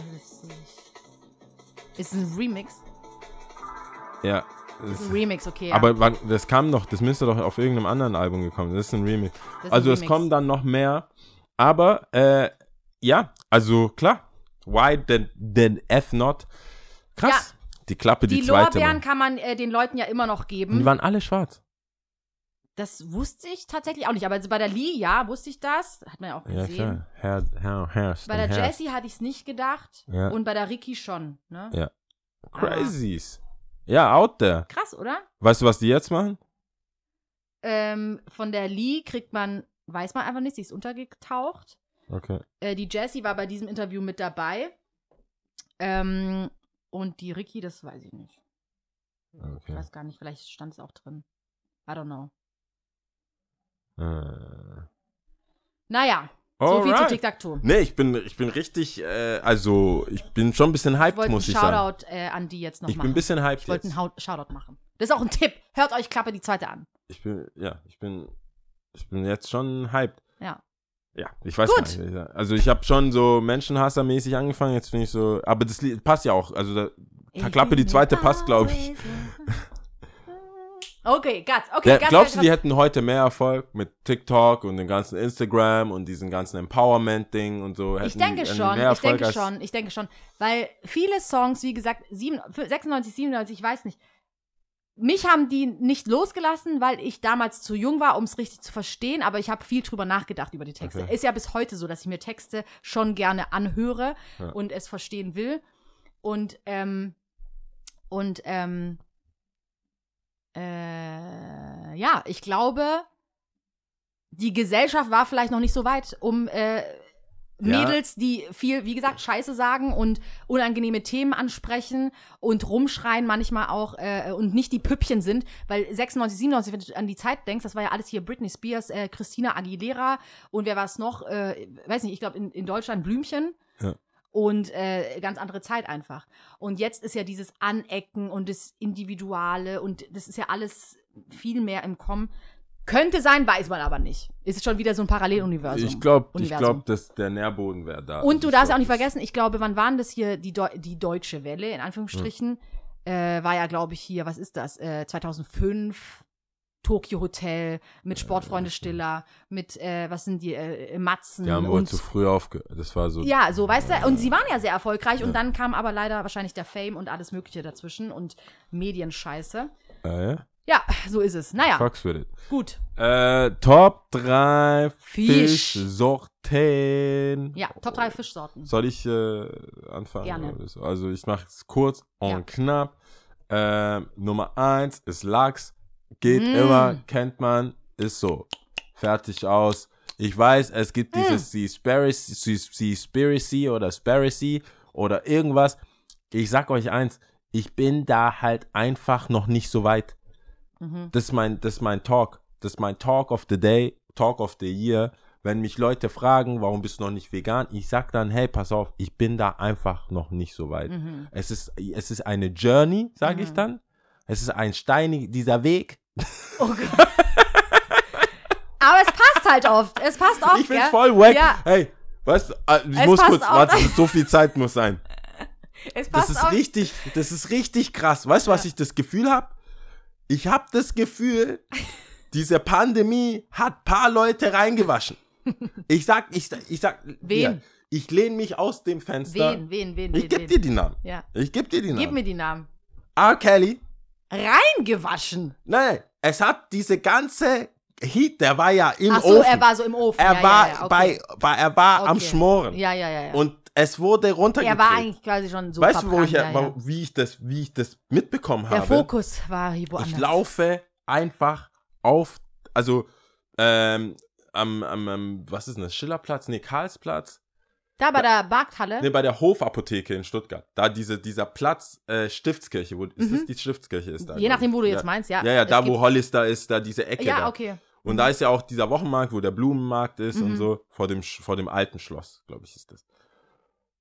Weiß es nicht. Ist es ein Remix? Ja. Ist ein Remix, okay. Ja. aber wann, das kam doch, das müsste doch auf irgendeinem anderen Album gekommen. Das ist ein Remix. Ist ein Also es Remix. kommen dann noch mehr. Aber äh, ja, also klar. Why denn, denn F not? Krass. Die Klappe, die, Die zweite. Lorbeeren Mann. kann man äh, den Leuten ja immer noch Und die geben. waren alle schwarz. Das wusste ich tatsächlich auch nicht. Aber also bei der Lee, ja, wusste ich das. Hat man ja auch Ja, gesehen. klar. Hair, hair, hair, bei der. Jessie hatte ich es nicht gedacht. Ja. Und bei der Ricky schon. Ne? Ja. Crazies. Ja, out there. Krass, oder? Weißt du, was die jetzt machen? Ähm, von der Lee kriegt man, weiß man einfach nicht, sie ist untergetaucht. Okay. Äh, die Jessie war bei diesem Interview mit dabei. Ähm, und die Ricky, das weiß ich nicht. Ich okay. weiß gar nicht, vielleicht stand es auch drin. I don't know. Äh. Naja, so viel zu. Tic-Tac-Toe. Nee, ich bin, ich bin richtig, äh, also ich bin schon ein bisschen Ich hyped, einen muss ich sagen. Shoutout äh, an die jetzt noch Ich machen. bin ein bisschen hyped ich wollte einen Hau- Shoutout machen. Das ist auch ein Tipp. Hört euch Klappe die zweite an. Ich bin, ja, ich bin, ich bin jetzt schon hyped. Ja. Ja, ich weiß Gut. gar nicht. Also ich habe schon so Menschenhassermäßig angefangen, jetzt bin ich so, aber das Lied passt ja auch. Also da, Ich Klappe, die zweite passt, glaube ich. Okay, Gats. Okay, Der, Gats, glaubst du, die hätten heute mehr Erfolg mit TikTok und dem ganzen Instagram und diesem ganzen Empowerment-Ding und so? Ich Hätten denke die- schon, ich denke schon, ich denke schon. Weil viele Songs, wie gesagt, sieben- 96, 97, ich weiß nicht. Mich haben die nicht losgelassen, weil ich damals zu jung war, um es richtig zu verstehen, aber ich habe viel drüber nachgedacht über die Texte. Okay. Ist ja bis heute so, dass ich mir Texte schon gerne anhöre Ja. und es verstehen will. Und, ähm, und, ähm, äh, ja, ich glaube, die Gesellschaft war vielleicht noch nicht so weit, um äh, Mädels, die viel, wie gesagt, Scheiße sagen und unangenehme Themen ansprechen und rumschreien manchmal auch äh, und nicht die Püppchen sind, weil 96, 97, wenn du an die Zeit denkst, das war ja alles hier Britney Spears, äh, Christina Aguilera und wer war es noch? Äh, weiß nicht, ich glaube in, in Deutschland Blümchen. Ja. Und äh, ganz andere Zeit einfach. Und jetzt ist ja dieses Anecken und das Individuale und das ist ja alles viel mehr im Kommen. Könnte sein, weiß man aber nicht. Ist schon wieder so ein Paralleluniversum. Ich glaube, ich glaube, dass der Nährboden wäre da. Und Also du darfst glaub, auch nicht vergessen, ich glaube, wann waren das hier die, Deu die Deutsche Welle, in Anführungsstrichen? Äh, war ja, glaube ich, hier, was ist das? Äh, 2005, Tokyo Hotel, mit Sportfreunde Stiller, mit, äh, was sind die, äh, Matzen Die haben wohl zu früh aufge... Das war so... Ja, so, weißt du, und sie waren ja sehr erfolgreich und dann kam aber leider wahrscheinlich der Fame und alles Mögliche dazwischen und Medienscheiße. Äh, ja? Ja, so ist es. Naja, Fucks with it. gut. Äh, Top 3 Fisch. Fischsorten. Ja, Top 3 Fischsorten. Soll ich äh, anfangen? Gerne. Also ich mache es kurz und Ja. knapp. Ähm, Nummer 1 ist Lachs. Geht Mm. immer, kennt man, ist so. Fertig aus. Ich weiß, es gibt Mm. dieses Seaspiracy Seaspiracy oder Spiracy oder irgendwas. Ich sag euch eins, ich bin da halt einfach noch nicht so weit. Mhm. Das ist mein, das ist mein Talk. Das ist mein Talk of the Day, Talk of the Year. Wenn mich Leute fragen, warum bist du noch nicht vegan, ich sag dann, hey, pass auf, ich bin da einfach noch nicht so weit. Mhm. Es ist, es ist eine Journey, sage ich dann. Es ist ein steinig, dieser Weg. Oh Gott. Aber es passt halt oft. Es passt oft. ich bin gell? voll wack. Ja, Hey, weißt du, äh, ich Es muss kurz, warte, so viel Zeit muss sein. es Das passt ist oft. richtig, das ist richtig krass. Weißt du, was Ja. ich das Gefühl habe? Ich habe das Gefühl, diese Pandemie hat paar Leute reingewaschen. Ich sag, ich, ich sag, Wen? Ja, ich lehne mich aus dem Fenster. Wen, wen, wen, Ich wen, geb wen? dir die Namen. Ja. Ich geb dir die Gib Namen. mir die Namen. R. Kelly. Reingewaschen. Nein, es hat diese ganze Heat, der war ja im Ach so, Ofen. er war so im Ofen. Er ja, war ja, ja, okay. bei, bei, er war am Okay. Schmoren. Ja, ja, ja. Und es wurde runtergekriegt. er war eigentlich quasi schon so Weißt du, wo ich, wie ich das, wie ich das mitbekommen Der habe? Fokus war hier woanders. Ich laufe einfach auf, also ähm, am, am, am, was ist denn das, Schillerplatz? Nee, Karlsplatz. Da bei der Markthalle. Nee, bei der Hofapotheke in Stuttgart. Da diese, dieser Platz, äh, Stiftskirche. Wo, Ist das die Stiftskirche? Ist da, Mhm. Je nachdem, wo du ja. jetzt meinst, ja. Ja, ja, da wo Hollister ist, da diese Ecke Ja, da. okay. Und da ist ja auch dieser Wochenmarkt, wo der Blumenmarkt ist Mhm. und so, vor dem, vor dem alten Schloss, glaube ich, ist das.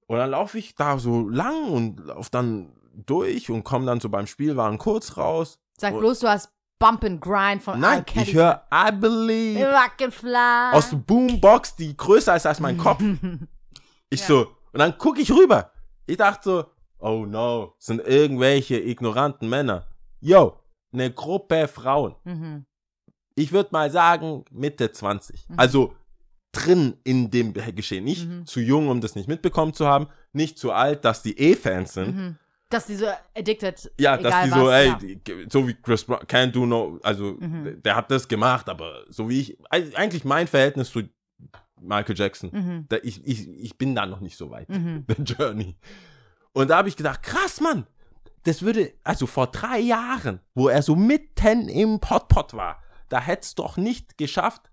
Und dann laufe ich da so lang und laufe dann durch und komme dann so beim Spielwagen kurz raus. Sag bloß, du hast Bump and Grind von Nein, ich höre I Believe Rock and Fly. aus der Boombox, die größer ist als mein Kopf. Ich so, und dann gucke ich rüber. Ich dachte so, oh no, es sind irgendwelche ignoranten Männer. Yo, eine Gruppe Frauen. Mhm. Ich würde mal sagen Mitte 20. Also drin in dem Geschehen. Nicht Mhm. zu jung, um das nicht mitbekommen zu haben. Nicht zu alt, dass die eh Fans sind. Mhm. Dass die so addicted, Ja, dass die was, so, ey, ja. so wie Chris Brown, can't do no, also Mhm. der hat das gemacht, aber so wie ich, eig- eigentlich mein Verhältnis zu Michael Jackson, Mhm. da, ich, ich, ich bin da noch nicht so weit, Mhm. the journey. Und da habe ich gedacht, krass, Mann, das würde, also vor drei Jahren, wo er so mitten im Potpot war, da hätte es doch nicht geschafft,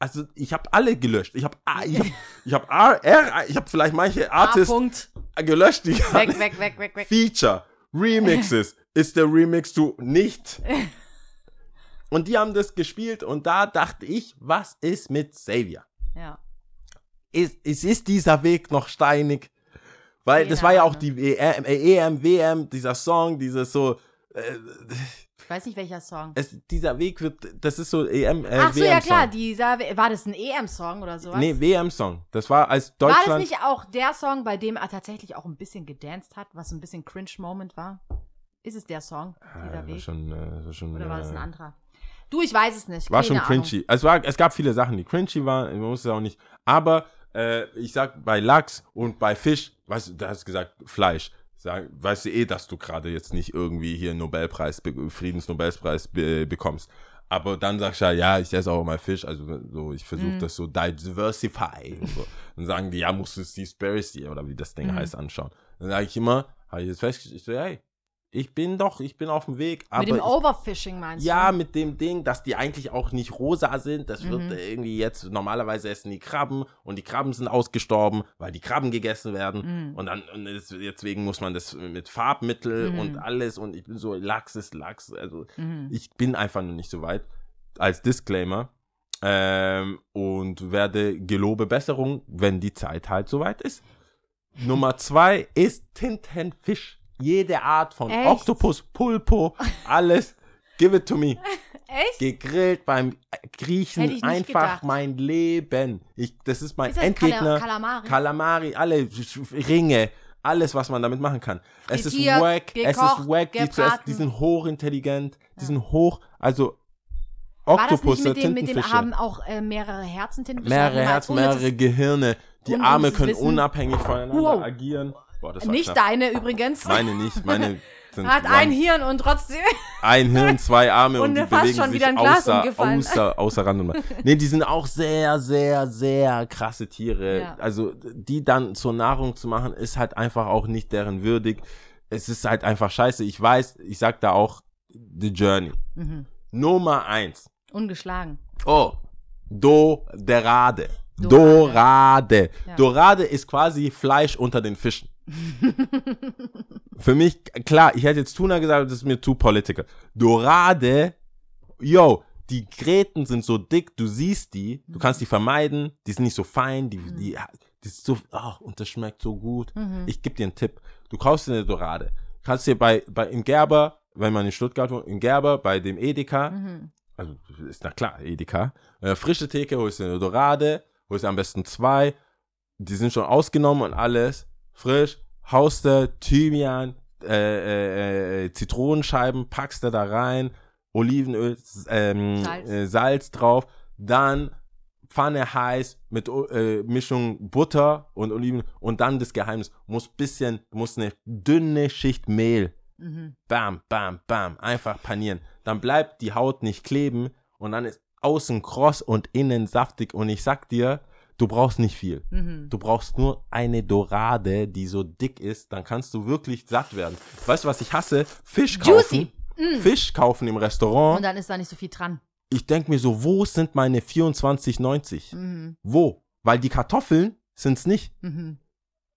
also ich habe alle gelöscht. Ich habe ich hab, ich hab R, R, ich habe vielleicht manche Artists gelöscht, die Weg, weg, weg, weg, weg. Feature, Remixes, ist der Remix zu nicht. Und die haben das gespielt und da dachte ich, was ist mit Xavier? Ja. Ist, ist, ist dieser Weg noch steinig? Weil das Keine war ja auch die EM, äh, EM, WM, dieser Song, dieses so, äh, Ich weiß nicht, welcher Song. es, dieser Weg wird, das ist so EM, äh, Ach so, ja klar, dieser, war das ein EM-Song oder sowas? Nee, WM-Song. Das war als war das Deutschland. nicht auch der Song, bei dem er tatsächlich auch ein bisschen gedanced hat, was ein bisschen Cringe-Moment war? Ist es der Song, Ah, dieser war Weg? schon, äh, schon, Oder war das ein äh, anderer? Du, ich weiß es nicht. War Keine schon Ahnung. cringy. Es, war, es gab viele Sachen, die cringy waren, man muss es auch nicht. Aber äh, ich sag, bei Lachs und bei Fisch, weißt du, da hast du gesagt, Fleisch. Sag, weißt du eh, dass du gerade jetzt nicht irgendwie hier einen Nobelpreis, be- Friedensnobelpreis be bekommst. Aber dann sagst du ja, ja, ich esse auch mal Fisch. Also so, ich versuche Mhm. das so diversify. Und so. Dann sagen die, ja, musst du Seaspiracy oder wie das Ding Mhm. heißt anschauen. Dann sage ich immer, habe ich jetzt festgestellt, ich so, hey, ich bin doch, ich bin auf dem Weg. Aber Mit dem ich, Overfishing meinst ja, du? mit dem Ding, dass die eigentlich auch nicht rosa sind. Das Mhm. wird äh, irgendwie jetzt, normalerweise essen die Krabben und die Krabben sind ausgestorben, weil die Krabben gegessen werden. Mhm. Und dann, und es- deswegen muss man das mit Farbmittel Mhm. und alles und ich bin so, Lachs ist Lachs. Also Mhm. ich bin einfach noch nicht so weit. Als Disclaimer. Ähm, und werde gelobe Besserung, wenn die Zeit halt soweit ist. Nummer zwei ist Tintenfisch. Jede Art von Echt? Oktopus, Pulpo, alles. Give it to me. Echt? Gegrillt beim Griechen. Einfach gedacht. mein Leben. Ich, das ist mein Ist das Endgegner. Kala- Kalamari? Kalamari, alle Ringe. Alles, was man damit machen kann. es ist wack. Es ist gekocht, wack, die zu essen. gebraten. Die sind hochintelligent. Die sind hoch. Also, War das nicht mit dem, mit dem haben auch äh, mehrere Herzen Tintenfische? mehrere Herzen, ohne mehrere Gehirne. Die Arme können wissen. unabhängig voneinander Wow. agieren. Boah, das war Nicht knapp. deine übrigens. Meine nicht. Meine sind Hat ein Hirn und trotzdem. ein Hirn, zwei Arme und, Und die bewegen schon sich wieder ein Glas außer, umgefallen. außer, außer Rand und Band. Nee, die sind auch sehr, sehr, sehr krasse Tiere. Ja. Also, die dann zur Nahrung zu machen, ist halt einfach auch nicht deren würdig. Es ist halt einfach scheiße. Ich weiß, ich sag da auch The Journey. Mhm. Nummer eins. Ungeschlagen. Oh, Dorade. Dorade. Dorade. Ja. Dorade ist quasi Fleisch unter den Fischen. Für mich, klar, ich hätte jetzt Tuna gesagt, das ist mir zu political. Dorade, yo, die Gräten sind so dick, du siehst die, du kannst die vermeiden, die sind nicht so fein, die, die, die ist so, ach, und das schmeckt so gut. Mhm. Ich gebe dir einen Tipp. Du kaufst dir eine Dorade. Kannst dir bei, bei, im Gerber, wenn man in Stuttgart wohnt, im Gerber, bei dem Edeka, Mhm. also ist na klar, Edeka, äh, frische Theke, holst du eine Dorade, holst du am besten zwei, die sind schon ausgenommen und alles, frisch, haust du Thymian, äh, äh, äh, Zitronenscheiben, packst du da rein, Olivenöl, ähm, Salz. Äh, Salz drauf, dann Pfanne heiß mit äh, Mischung Butter und Oliven und dann das Geheimnis, muss bisschen, muss eine dünne Schicht Mehl Mhm. bam, bam, bam, einfach panieren. Dann bleibt die Haut nicht kleben und dann ist außen kross und innen saftig und ich sag dir, du brauchst nicht viel. Mhm. Du brauchst nur eine Dorade, die so dick ist, dann kannst du wirklich satt werden. Weißt du, was ich hasse? Fisch kaufen. Juicy. Fisch kaufen im Restaurant. Und dann ist da nicht so viel dran. Ich denk mir so, wo sind meine 24,90? Mhm. Wo? Weil die Kartoffeln sind's nicht. Mhm.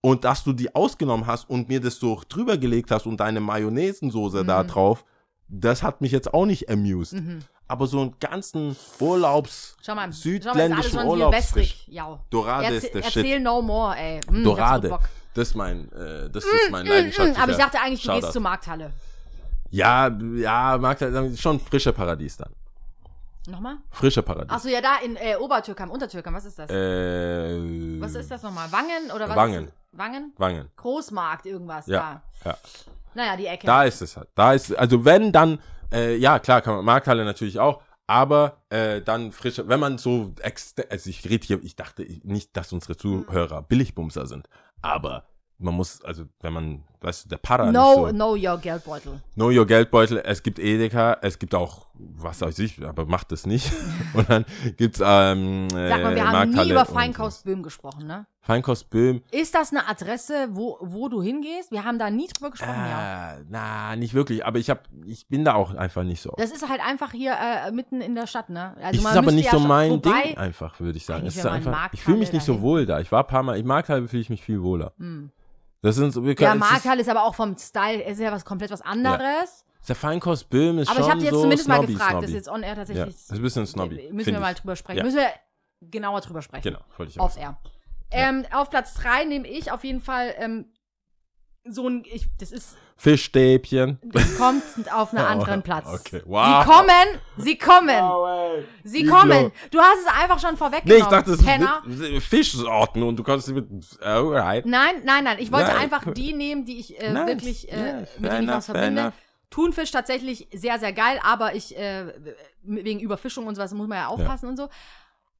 Und dass du die ausgenommen hast und mir das so drüber gelegt hast und deine Mayonnaisensoße da Mhm. drauf, das hat mich jetzt auch nicht amused. Mhm. Aber so einen ganzen Urlaubs, Schau mal, südländischen schau mal, Urlaubsfisch. wässrig. Ja. Dorade Erzähl- ist der Erzähl Shit. no more, ey. Mm, Dorade. Das ist mein, äh, das ist mein leidenschaftlicher Aber ich dachte eigentlich, du gehst zur Markthalle. Ja, ja, Markthalle, schon frische Paradies dann. Nochmal? Frische Paradies. Achso, ja, da in äh, Obertürkheim, Untertürkheim, was ist das? Äh, was ist das nochmal? Wangen oder was? Wangen. Wangen? Wangen. Großmarkt, irgendwas Ja, da. ja. Naja, die Ecke. Da ist es halt. Da ist, also wenn, dann, äh, ja, klar, kann man, Markthalle natürlich auch, aber äh, dann frische, wenn man so, ex also ich rede hier, ich dachte nicht, dass unsere Zuhörer Billigbumser sind, aber man muss, also wenn man, weißt du, der Para no, so, no, your Geldbeutel. Know Your Geldbeutel, es gibt Edeka, es gibt auch, was weiß ich, aber macht das nicht. Und dann gibt's ähm, Sag mal, wir äh, haben nie über und- Feinkost Böhm gesprochen, ne? Feinkost Böhm. Ist das eine Adresse, wo, wo du hingehst? Wir haben da nie drüber gesprochen, ja. Äh, na, nicht wirklich, aber ich hab, ich bin da auch einfach nicht so. Das ist halt einfach hier äh, mitten in der Stadt, ne? Also ist aber nicht ja so mein wobei, Ding einfach, würde ich sagen. Ist einfach, ich fühle mich nicht so dahin- wohl da. Ich war ein paar Mal, in Markthalle fühle ich mich viel wohler. Hm. Das sind so, wir Ja, können, ist, Markthalle ist aber auch vom Style, ist ja was komplett was anderes. der Feinkost Böhm ist Aber schon ich habe jetzt so zumindest mal snobby, gefragt, snobby. das ist jetzt on air Ja, tatsächlich. das ist ein bisschen snobby. Müssen wir mal ich. drüber sprechen. Ja. Müssen wir genauer drüber sprechen. Genau, wollte ich auch Off air. Ähm, auf Platz 3 nehme ich auf jeden Fall ähm, so ein, ich, das ist, Fischstäbchen. das kommt auf einen anderen Platz. Okay, wow. Sie kommen, sie kommen, sie Ich kommen. Du hast es einfach schon Nee, vorweggenommen. ich dachte, das Penner. ist Fischsorten und du kannst sie mit. Alright. Nein, nein, nein. Ich wollte Ja, einfach die nehmen, die ich äh, Nice. wirklich, äh, Yeah, mit denen ich was verbinde. enough. Thunfisch tatsächlich sehr, sehr geil, aber ich, äh, wegen Überfischung und sowas muss man ja aufpassen und so.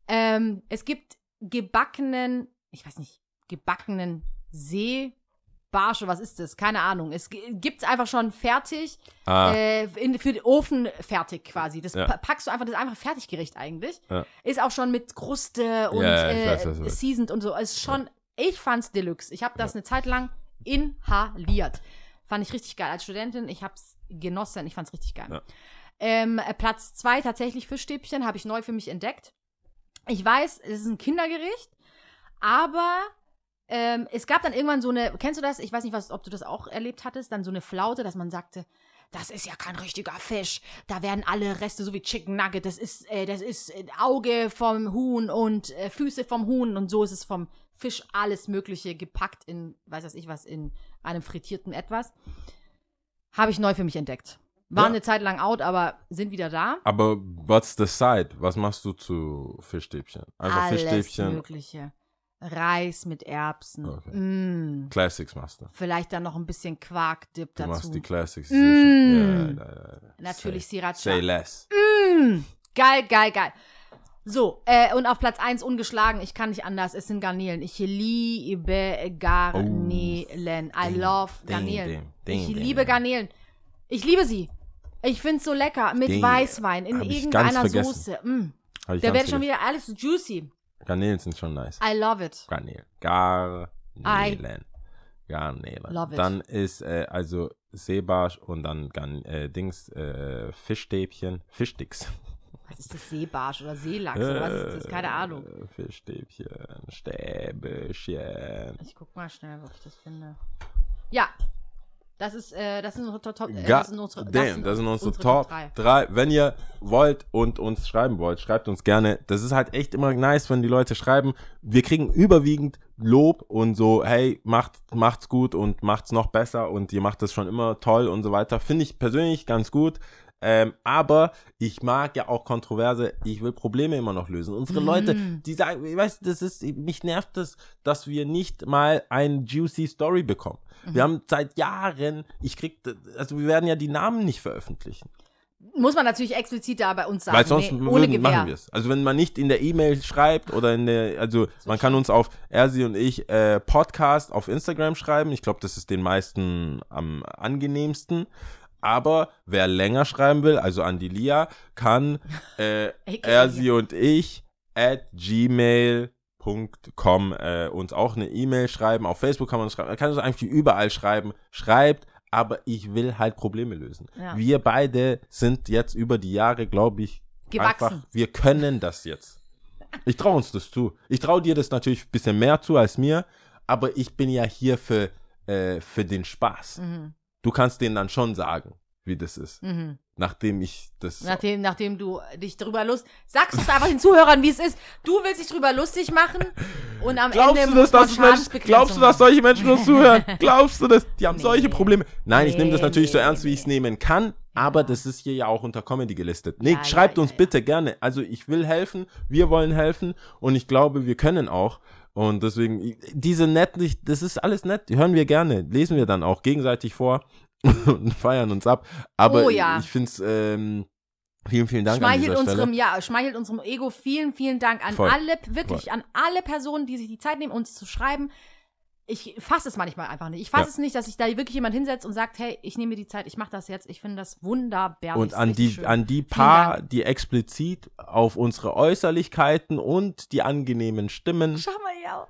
Ähm, es gibt gebackenen, ich weiß nicht, gebackenen Seebarsche, was ist das? Keine Ahnung. Es gi- gibt's einfach schon fertig, Ah, äh, in, für den Ofen fertig quasi. Das Ja. pa- packst du einfach, das ist einfach Fertiggericht eigentlich. Ja. Ist auch schon mit Kruste und Ja, äh, weiß, seasoned und so. Ist schon, ich fand's Deluxe. Ich habe das eine Zeit lang inhaliert. Fand ich richtig geil. Als Studentin, ich hab's genossen. Ich fand's richtig geil. Ähm, äh, Platz zwei tatsächlich Fischstäbchen, habe ich neu für mich entdeckt. Ich weiß, es ist ein Kindergericht, aber ähm, es gab dann irgendwann so eine, kennst du das? Ich weiß nicht, was, ob du das auch erlebt hattest, dann so eine Flaute, dass man sagte, das ist ja kein richtiger Fisch. Da werden alle Reste, so wie Chicken Nugget, das ist, äh, das ist äh, Auge vom Huhn und äh, Füße vom Huhn und so ist es vom Fisch alles Mögliche gepackt in, weiß was ich was, in einem frittierten etwas. Habe ich neu für mich entdeckt. War Ja. eine Zeit lang out, aber sind wieder da. aber what's the side? Was machst du zu Fischstäbchen? Einfach Alles Fischstäbchen. Mögliche. Reis mit Erbsen. Okay. Mm. Classics machst du. Vielleicht dann noch ein bisschen Quark-Dip Du dazu. machst die Classics. Mm. Ja, ja, ja. Natürlich say, Sriracha. Say less. Mm. Geil, geil, geil. So, äh, und auf Platz 1 ungeschlagen, ich kann nicht anders, es sind Garnelen. Ich liebe Garnelen. I Damn, love Garnelen. damn, damn, ich liebe. Garnelen. Ich liebe sie. Ich find's so lecker. Mit. Weißwein, in ich irgendeiner. Soße. Mm. Ich Da ganz wird schon wieder alles juicy. Garnelen sind schon nice. I love it. Garnelen. Garnelen. Garnelen. Love it. Dann ist äh, also Seebarsch und dann Garn, äh, Dings, äh, Fischstäbchen, Fischsticks. Was ist das? Seebarsch oder Seelachs oder was ist das? Keine Ahnung. Äh, Fischstäbchen, Stäbchen. Ich guck mal schnell, ob ich das finde. Ja. Das ist, äh, das sind unsere Top, äh, das sind unsere, damn, das sind unsere, Top 3. Wenn ihr wollt und uns schreiben wollt, schreibt uns gerne. Das ist halt echt immer nice, wenn die Leute schreiben. Wir kriegen überwiegend Lob und so, hey, macht, macht's gut und macht's noch besser und ihr macht das schon immer toll und so weiter. Finde ich persönlich ganz gut. Ähm, aber ich mag ja auch Kontroverse, ich will Probleme immer noch lösen. Unsere Leute, die sagen, ich weiß, das ist, mich nervt das, dass wir nicht mal ein juicy Story bekommen. Wir haben seit Jahren, ich krieg, also wir werden ja die Namen nicht veröffentlichen. Muss man natürlich explizit da bei uns sagen. Weil sonst nee, ohne würden, machen wir es. Also wenn man nicht in der E-Mail schreibt oder in der, also man kann uns auf Ersi und ich äh, Podcast auf Instagram schreiben. Ich glaube, das ist den meisten am angenehmsten. Aber wer länger schreiben will, also an die Lia, kann äh, Ich- Ersi und ich at gmail.com äh, uns auch eine E-Mail schreiben. Auf Facebook kann man uns schreiben. Man kann uns eigentlich überall schreiben. Schreibt, aber ich will halt Probleme lösen. Ja. Wir beide sind jetzt über die Jahre, glaube ich, Gewachsen. einfach, wir können das jetzt. Ich traue uns das zu. Ich traue dir das natürlich ein bisschen mehr zu als mir, aber ich bin ja hier für, äh, für den Spaß. Mhm. Du kannst denen dann schon sagen, wie das ist. Mhm. Nachdem ich das. Nachdem, nachdem du dich darüber lust, sagst du einfach den Zuhörern, wie es ist. Du willst dich darüber lustig machen und am Glaubst Ende du das, dass Menschen, glaubst du, dass solche Menschen uns zuhören? Glaubst du das? Die haben Nee. solche Probleme. Nein, ich nehme das Nee, natürlich so nee, ernst, wie ich es nehmen kann, aber das ist hier ja auch unter Comedy gelistet. Nee, Ja, schreibt ja, uns ja. bitte gerne. Also ich will helfen, wir wollen helfen und ich glaube, wir können auch. Und deswegen, diese nett, das ist alles nett, die hören wir gerne, lesen wir dann auch gegenseitig vor und feiern uns ab. Aber Oh ja. ich finde es, ähm, vielen, vielen Dank an Schmeichelt dieser unserem, Stelle. ja, schmeichelt unserem Ego. Vielen, vielen Dank an Voll. alle, wirklich Voll. an alle Personen, die sich die Zeit nehmen, uns zu schreiben. Ich fasse es manchmal einfach nicht. Ich fasse Ja. es nicht, dass sich da wirklich jemand hinsetzt und sagt, hey, ich nehme mir die Zeit, ich mache das jetzt. Ich finde das wunderbar. Und an die, schön. an die paar, die explizit auf unsere Äußerlichkeiten und die angenehmen Stimmen Schau mal, ja.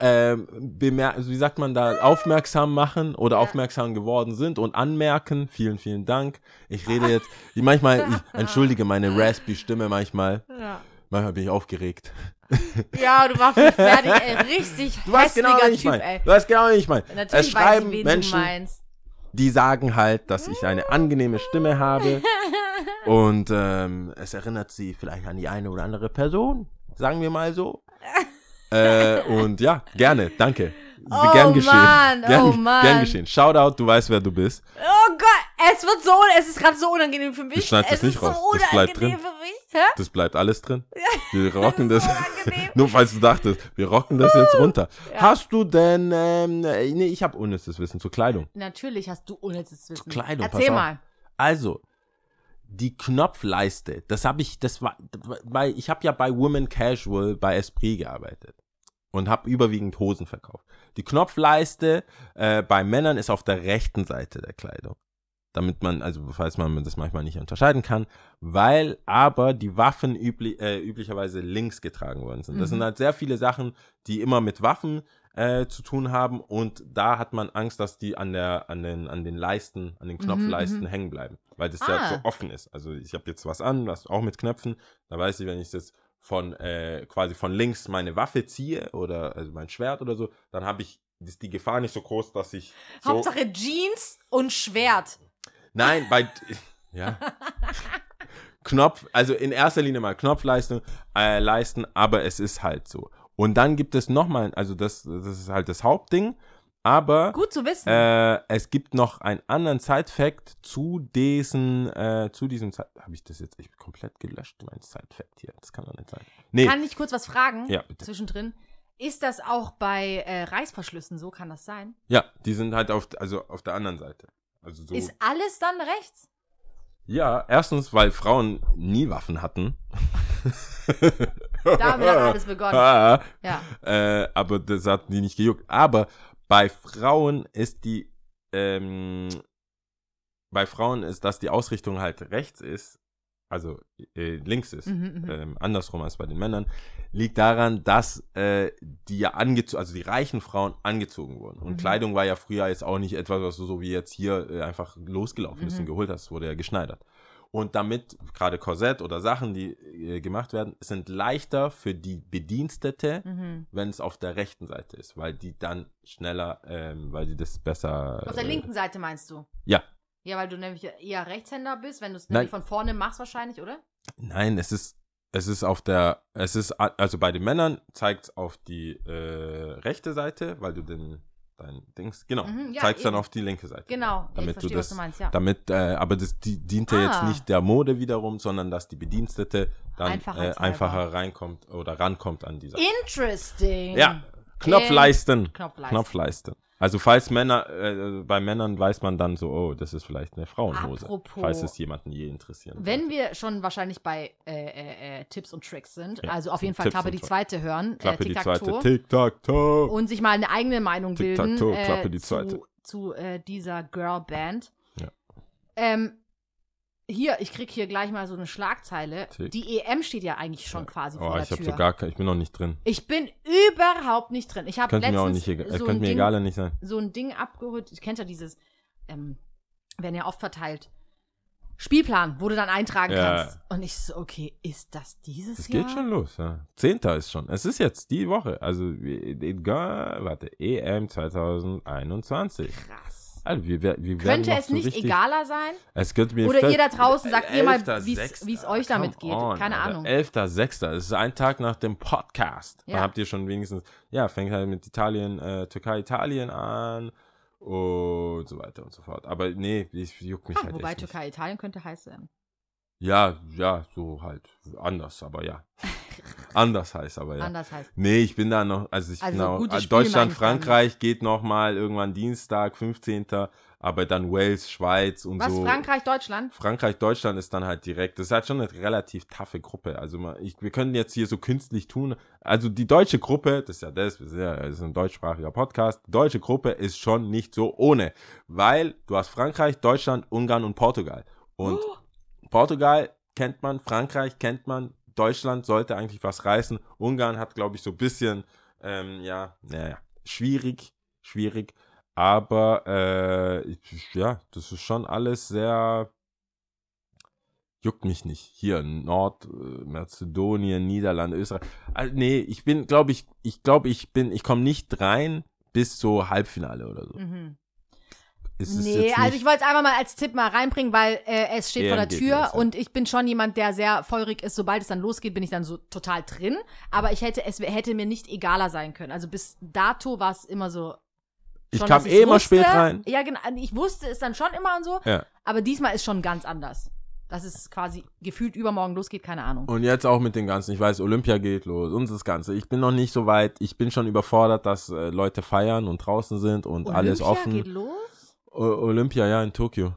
ähm, also wie sagt man da, aufmerksam machen oder Ja. aufmerksam geworden sind und anmerken. Vielen, vielen Dank. Ich rede jetzt, ich, manchmal, ich entschuldige meine raspy Stimme manchmal. Ja. Manchmal bin ich aufgeregt. ja, du machst mich fertig, ey. Richtig Du weißt genau, wen ich Typ, meine. ey. Du weißt genau, wen ich meine. Es Natürlich weiß ich, schreiben wen Menschen, du meinst. die sagen halt, dass ich eine angenehme Stimme habe. Und ähm, es erinnert sie vielleicht an die eine oder andere Person. Sagen wir mal so. äh, und ja, gerne, danke. Oh gern geschehen. Mann, gern, oh Mann. gern geschehen. Shoutout, du weißt, wer du bist. Oh Gott, es wird so, es ist gerade so unangenehm für mich. Du schneidest es das nicht ist so raus, das bleibt drin. für mich. Hä? Das bleibt alles drin. Wir rocken das. unangenehm. Nur falls du dachtest, wir rocken das jetzt runter. Ja. Hast du denn, ähm, nee, ich habe unnützes Wissen zur Kleidung. Natürlich hast du unnützes Wissen. Kleidung, Erzähl mal. Also, die Knopfleiste, das habe ich, das war, weil ich habe ja bei Women Casual bei Esprit gearbeitet und habe überwiegend Hosen verkauft. Die Knopfleiste äh, bei Männern ist auf der rechten Seite der Kleidung. Damit man, also falls man das manchmal nicht unterscheiden kann, weil aber die Waffen übli äh, üblicherweise links getragen worden sind. Das Mhm. sind halt sehr viele Sachen, die immer mit Waffen äh, zu tun haben und da hat man Angst, dass die an der an den an den Leisten, an den Knopfleisten mhm. hängen bleiben, weil das Ah. ja so offen ist. Also ich habe jetzt was an, was auch mit Knöpfen, da weiß ich, wenn ich jetzt von äh, quasi von links meine Waffe ziehe oder also mein Schwert oder so, dann habe ich ist die Gefahr nicht so groß, dass ich so Hauptsache Jeans und Schwert. Nein, bei ja. Knopf, also in erster Linie mal Knopfleisten äh, leisten, aber es ist halt so. Und dann gibt es nochmal, also das, das ist halt das Hauptding, aber Gut zu wissen. äh, es gibt noch einen anderen Side-Fact zu diesen, äh, zu diesem Habe ich das jetzt echt komplett gelöscht, mein Side-Fact hier? Das kann doch nicht sein. Nee, Kann ich kurz was fragen? Ja, bitte. Zwischendrin. Ist das auch bei äh, Reißverschlüssen so? Kann das sein? ja, die sind halt auf, also auf der anderen Seite. Also so. Ist alles dann rechts? ja, erstens, weil Frauen nie Waffen hatten. Damit hat alles begonnen. Ja. äh, aber das hat die nicht gejuckt. Aber bei Frauen ist die, ähm, bei Frauen ist, dass die Ausrichtung halt rechts ist, also äh, links ist, Mhm, mhm. ähm, andersrum als bei den Männern, liegt daran, dass äh, die ja angezogen, also die reichen Frauen angezogen wurden. Und Mhm. Kleidung war ja früher jetzt auch nicht etwas, was du so wie jetzt hier äh, einfach losgelaufen bist Mhm. und geholt hast, wurde ja geschneidert. Und damit gerade Korsett oder Sachen, die äh, gemacht werden, sind leichter für die Bedienstete, Mhm. wenn es auf der rechten Seite ist, weil die dann schneller, ähm, weil die das besser. Auf der äh, linken Seite meinst du? Ja. Ja, weil du nämlich eher Rechtshänder bist, wenn du es Nein. nämlich von vorne machst wahrscheinlich, oder? Nein, es ist, es ist auf der, es ist, also bei den Männern zeigt es auf die äh, rechte Seite, weil du den, dein Dings, genau, Mhm, ja, zeigst dann eben. auf die linke Seite. Genau. Damit du verstehe, das, was du meinst, ja. damit, äh, aber das die, diente Ah. jetzt nicht der Mode wiederum, sondern dass die Bedienstete dann äh, einfacher reinkommt oder rankommt an die Sache. Interesting. Ja, Knopfleisten. Knopfleisten. Knopfleiste. Also falls Männer, äh, bei Männern weiß man dann so, oh, das ist vielleicht eine Frauenhose. Apropos. falls es jemanden je interessieren Wenn sollte. wir schon wahrscheinlich bei äh, äh, äh, Tipps und Tricks sind, Ja, also auf jeden Fall Tipps Klappe die zweite hören, Klappe äh, die zweite. Tic-Tac-Toe, und sich mal eine eigene Meinung bilden Tic-Tac-Toe, äh, Klappe die zweite. zu, zu äh, dieser Girlband. Ja. Ähm, hier, ich krieg hier gleich mal so eine Schlagzeile. Tick. Die EM steht ja eigentlich schon quasi Oh, vor der ich Tür. so gar kein, ich bin noch nicht drin. ich bin überhaupt nicht drin. Ich habe Könnte mir auch letztens nicht, so, könnte ein mir Ding, egal nicht sein. so ein Ding abgeholt. Ich kennt ja dieses, ähm, werden ja oft verteilt. Spielplan, wo du dann eintragen Ja. kannst. Und ich so, okay, ist das dieses Es Jahr? geht schon los, ja. Zehnter ist schon. Es ist jetzt die Woche. Also, egal, warte, EM 2021. Krass. Also wir, wir Könnte es so nicht richtig, egaler sein? Es könnte mir Oder ihr da draußen, sagt ihr mal, 11.6., wie's- wie's euch damit geht. Keine Ahnung. 11.6. Es ist ein Tag nach dem Podcast. Ja. Dann habt ihr schon wenigstens, ja, fängt halt mit Italien, äh, Türkei, Italien an und so weiter und so fort. Aber nee, ich juckt mich Ah, halt wobei echt nicht. Türkei, Italien könnte heiß werden. Ja, ja, so halt anders, aber ja. anders heißt aber ja. Anders heißt. Nee, ich bin da noch, also ich Also bin äh, Deutschland. Frankreich geht noch mal irgendwann Dienstag, 15. Aber dann Wales, Schweiz und Was, so. Frankreich, Deutschland? Frankreich, Deutschland ist dann halt direkt. Das ist halt schon eine relativ taffe Gruppe. Also man, ich, wir können jetzt hier so künstlich tun. Also die deutsche Gruppe, das ist ja das, wir sind ja, das ist ein deutschsprachiger Podcast. Die deutsche Gruppe ist schon nicht so ohne, weil du hast Frankreich, Deutschland, Ungarn und Portugal. Und Oh. Portugal kennt man, Frankreich kennt man, Deutschland sollte eigentlich was reißen. Ungarn hat, glaube ich, so ein bisschen, ähm, ja, naja, schwierig, schwierig. Aber äh, ja, das ist schon alles sehr juckt mich nicht. Hier Nordmazedonien, Niederlande, Österreich. Also, nee, ich bin, glaube ich, ich glaube, ich bin, ich komme nicht rein bis so Halbfinale oder so. Mhm. Es ist Nee, jetzt also ich wollte es einfach mal als Tipp mal reinbringen, weil äh, es steht vor der Tür ja. und ich bin schon jemand, der sehr feurig ist. Sobald es dann losgeht, bin ich dann so total drin. Aber ich hätte, es hätte mir nicht egaler sein können. Also bis dato war es immer so. ich schon, kam dass ich's eh immer spät rein. Ja, genau. Ich wusste es dann schon immer und so. Ja. Aber diesmal ist schon ganz anders. Dass es quasi gefühlt übermorgen losgeht, keine Ahnung. Und jetzt auch mit den ganzen, ich weiß, Olympia geht los und das Ganze. Ich bin noch nicht so weit, ich bin schon überfordert, dass äh, Leute feiern und draußen sind und alles Olympia offen. geht los? Olympia, ja, in Tokio.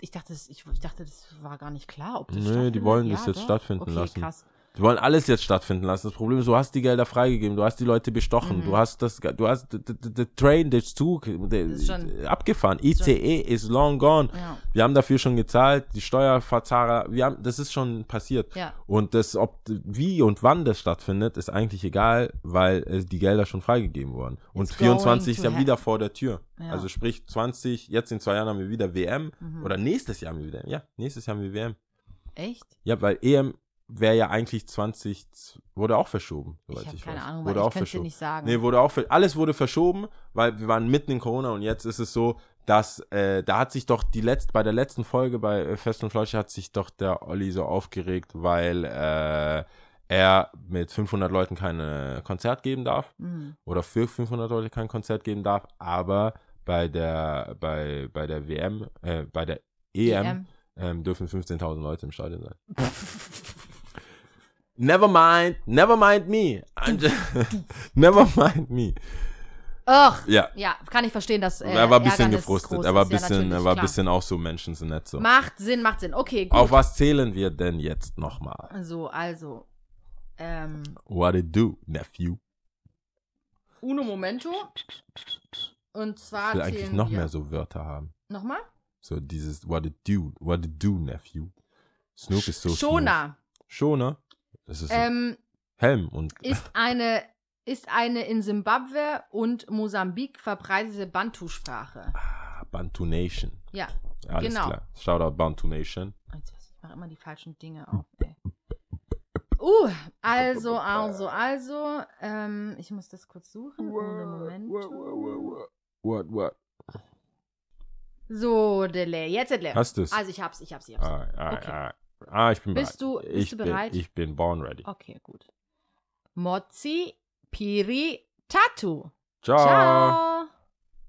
Ich dachte, das, ich, ich dachte, das war gar nicht klar, ob das Nee, die wollen das Ja, jetzt doch. stattfinden okay, lassen. Krass. Die wollen alles jetzt stattfinden lassen. Das Problem ist, du hast die Gelder freigegeben, du hast die Leute bestochen, Mhm. du hast das, du hast der Train, der Zug, der, ist abgefahren. ICE is long gone. Ja. Wir haben dafür schon gezahlt, die Steuerverzahler, wir haben, das ist schon passiert. Ja. Und das, ob, wie und wann das stattfindet, ist eigentlich egal, weil äh, die Gelder schon freigegeben wurden. Und It's 24 ist ja wieder vor der Tür. Ja. Mhm. Also sprich 20, jetzt in zwei Jahren haben wir wieder WM. Oder nächstes Jahr haben wir wieder, ja, nächstes Jahr haben wir WM. Echt? Ja, weil EM wäre ja eigentlich 20, wurde auch verschoben, Ich soweit ich, keine weiß. Ahnung, wurde ich auch könnte es dir verschoben. nicht sagen. Nee, wurde auch, alles wurde verschoben, weil wir waren mitten in Corona und jetzt ist es so, dass, äh, da hat sich doch die letzte, bei der letzten Folge bei äh, Fest und Flauschig hat sich doch der Olli so aufgeregt, weil, äh, er mit 500 Leuten kein Konzert geben darf Mhm. oder für 500 Leute kein Konzert geben darf, aber bei der, bei, bei der WM, äh, bei der EM, EM. ähm, dürfen 15.000 Leute im Stadion sein. never mind, never mind me. Just, never mind me. Ach, Ja, ja, kann ich verstehen, dass äh, er war ein bisschen gefrustet. Er war ein ist. Ja, bisschen, er war ein bisschen auch so Menschen sind nicht so. Macht Sinn, macht Sinn. Okay, gut. Auf was zählen wir denn jetzt nochmal? So, also. Ähm, What it do, nephew? uno momento. Und Ich zwar will eigentlich noch wir. mehr so Wörter haben. Nochmal? So dieses What it do, what it do, nephew. Snoop ist so Shona. smooth. Schoner? Das ist Ähm, Helm und ist eine ist eine in Simbabwe und Mosambik verbreitete Bantu-Sprache. Ah, Bantu Nation. Ja. Alles Genau. klar. Shoutout Bantu Nation. Ich, mache immer die falschen Dinge auf. Ey. Uh, also, also, also, ähm, ich muss das kurz suchen. Moment. What, what? So, Dele, jetzt Dele. Hast du's? Also ich hab's, ich hab's, ich hab's. Ah, ah, Okay. ah. Ah, ich bin Bist bereit. du- bist ich du bin, bereit? Ich bin born ready. Okay, gut. Mozi, Piri, Tatu. Ciao. Ciao.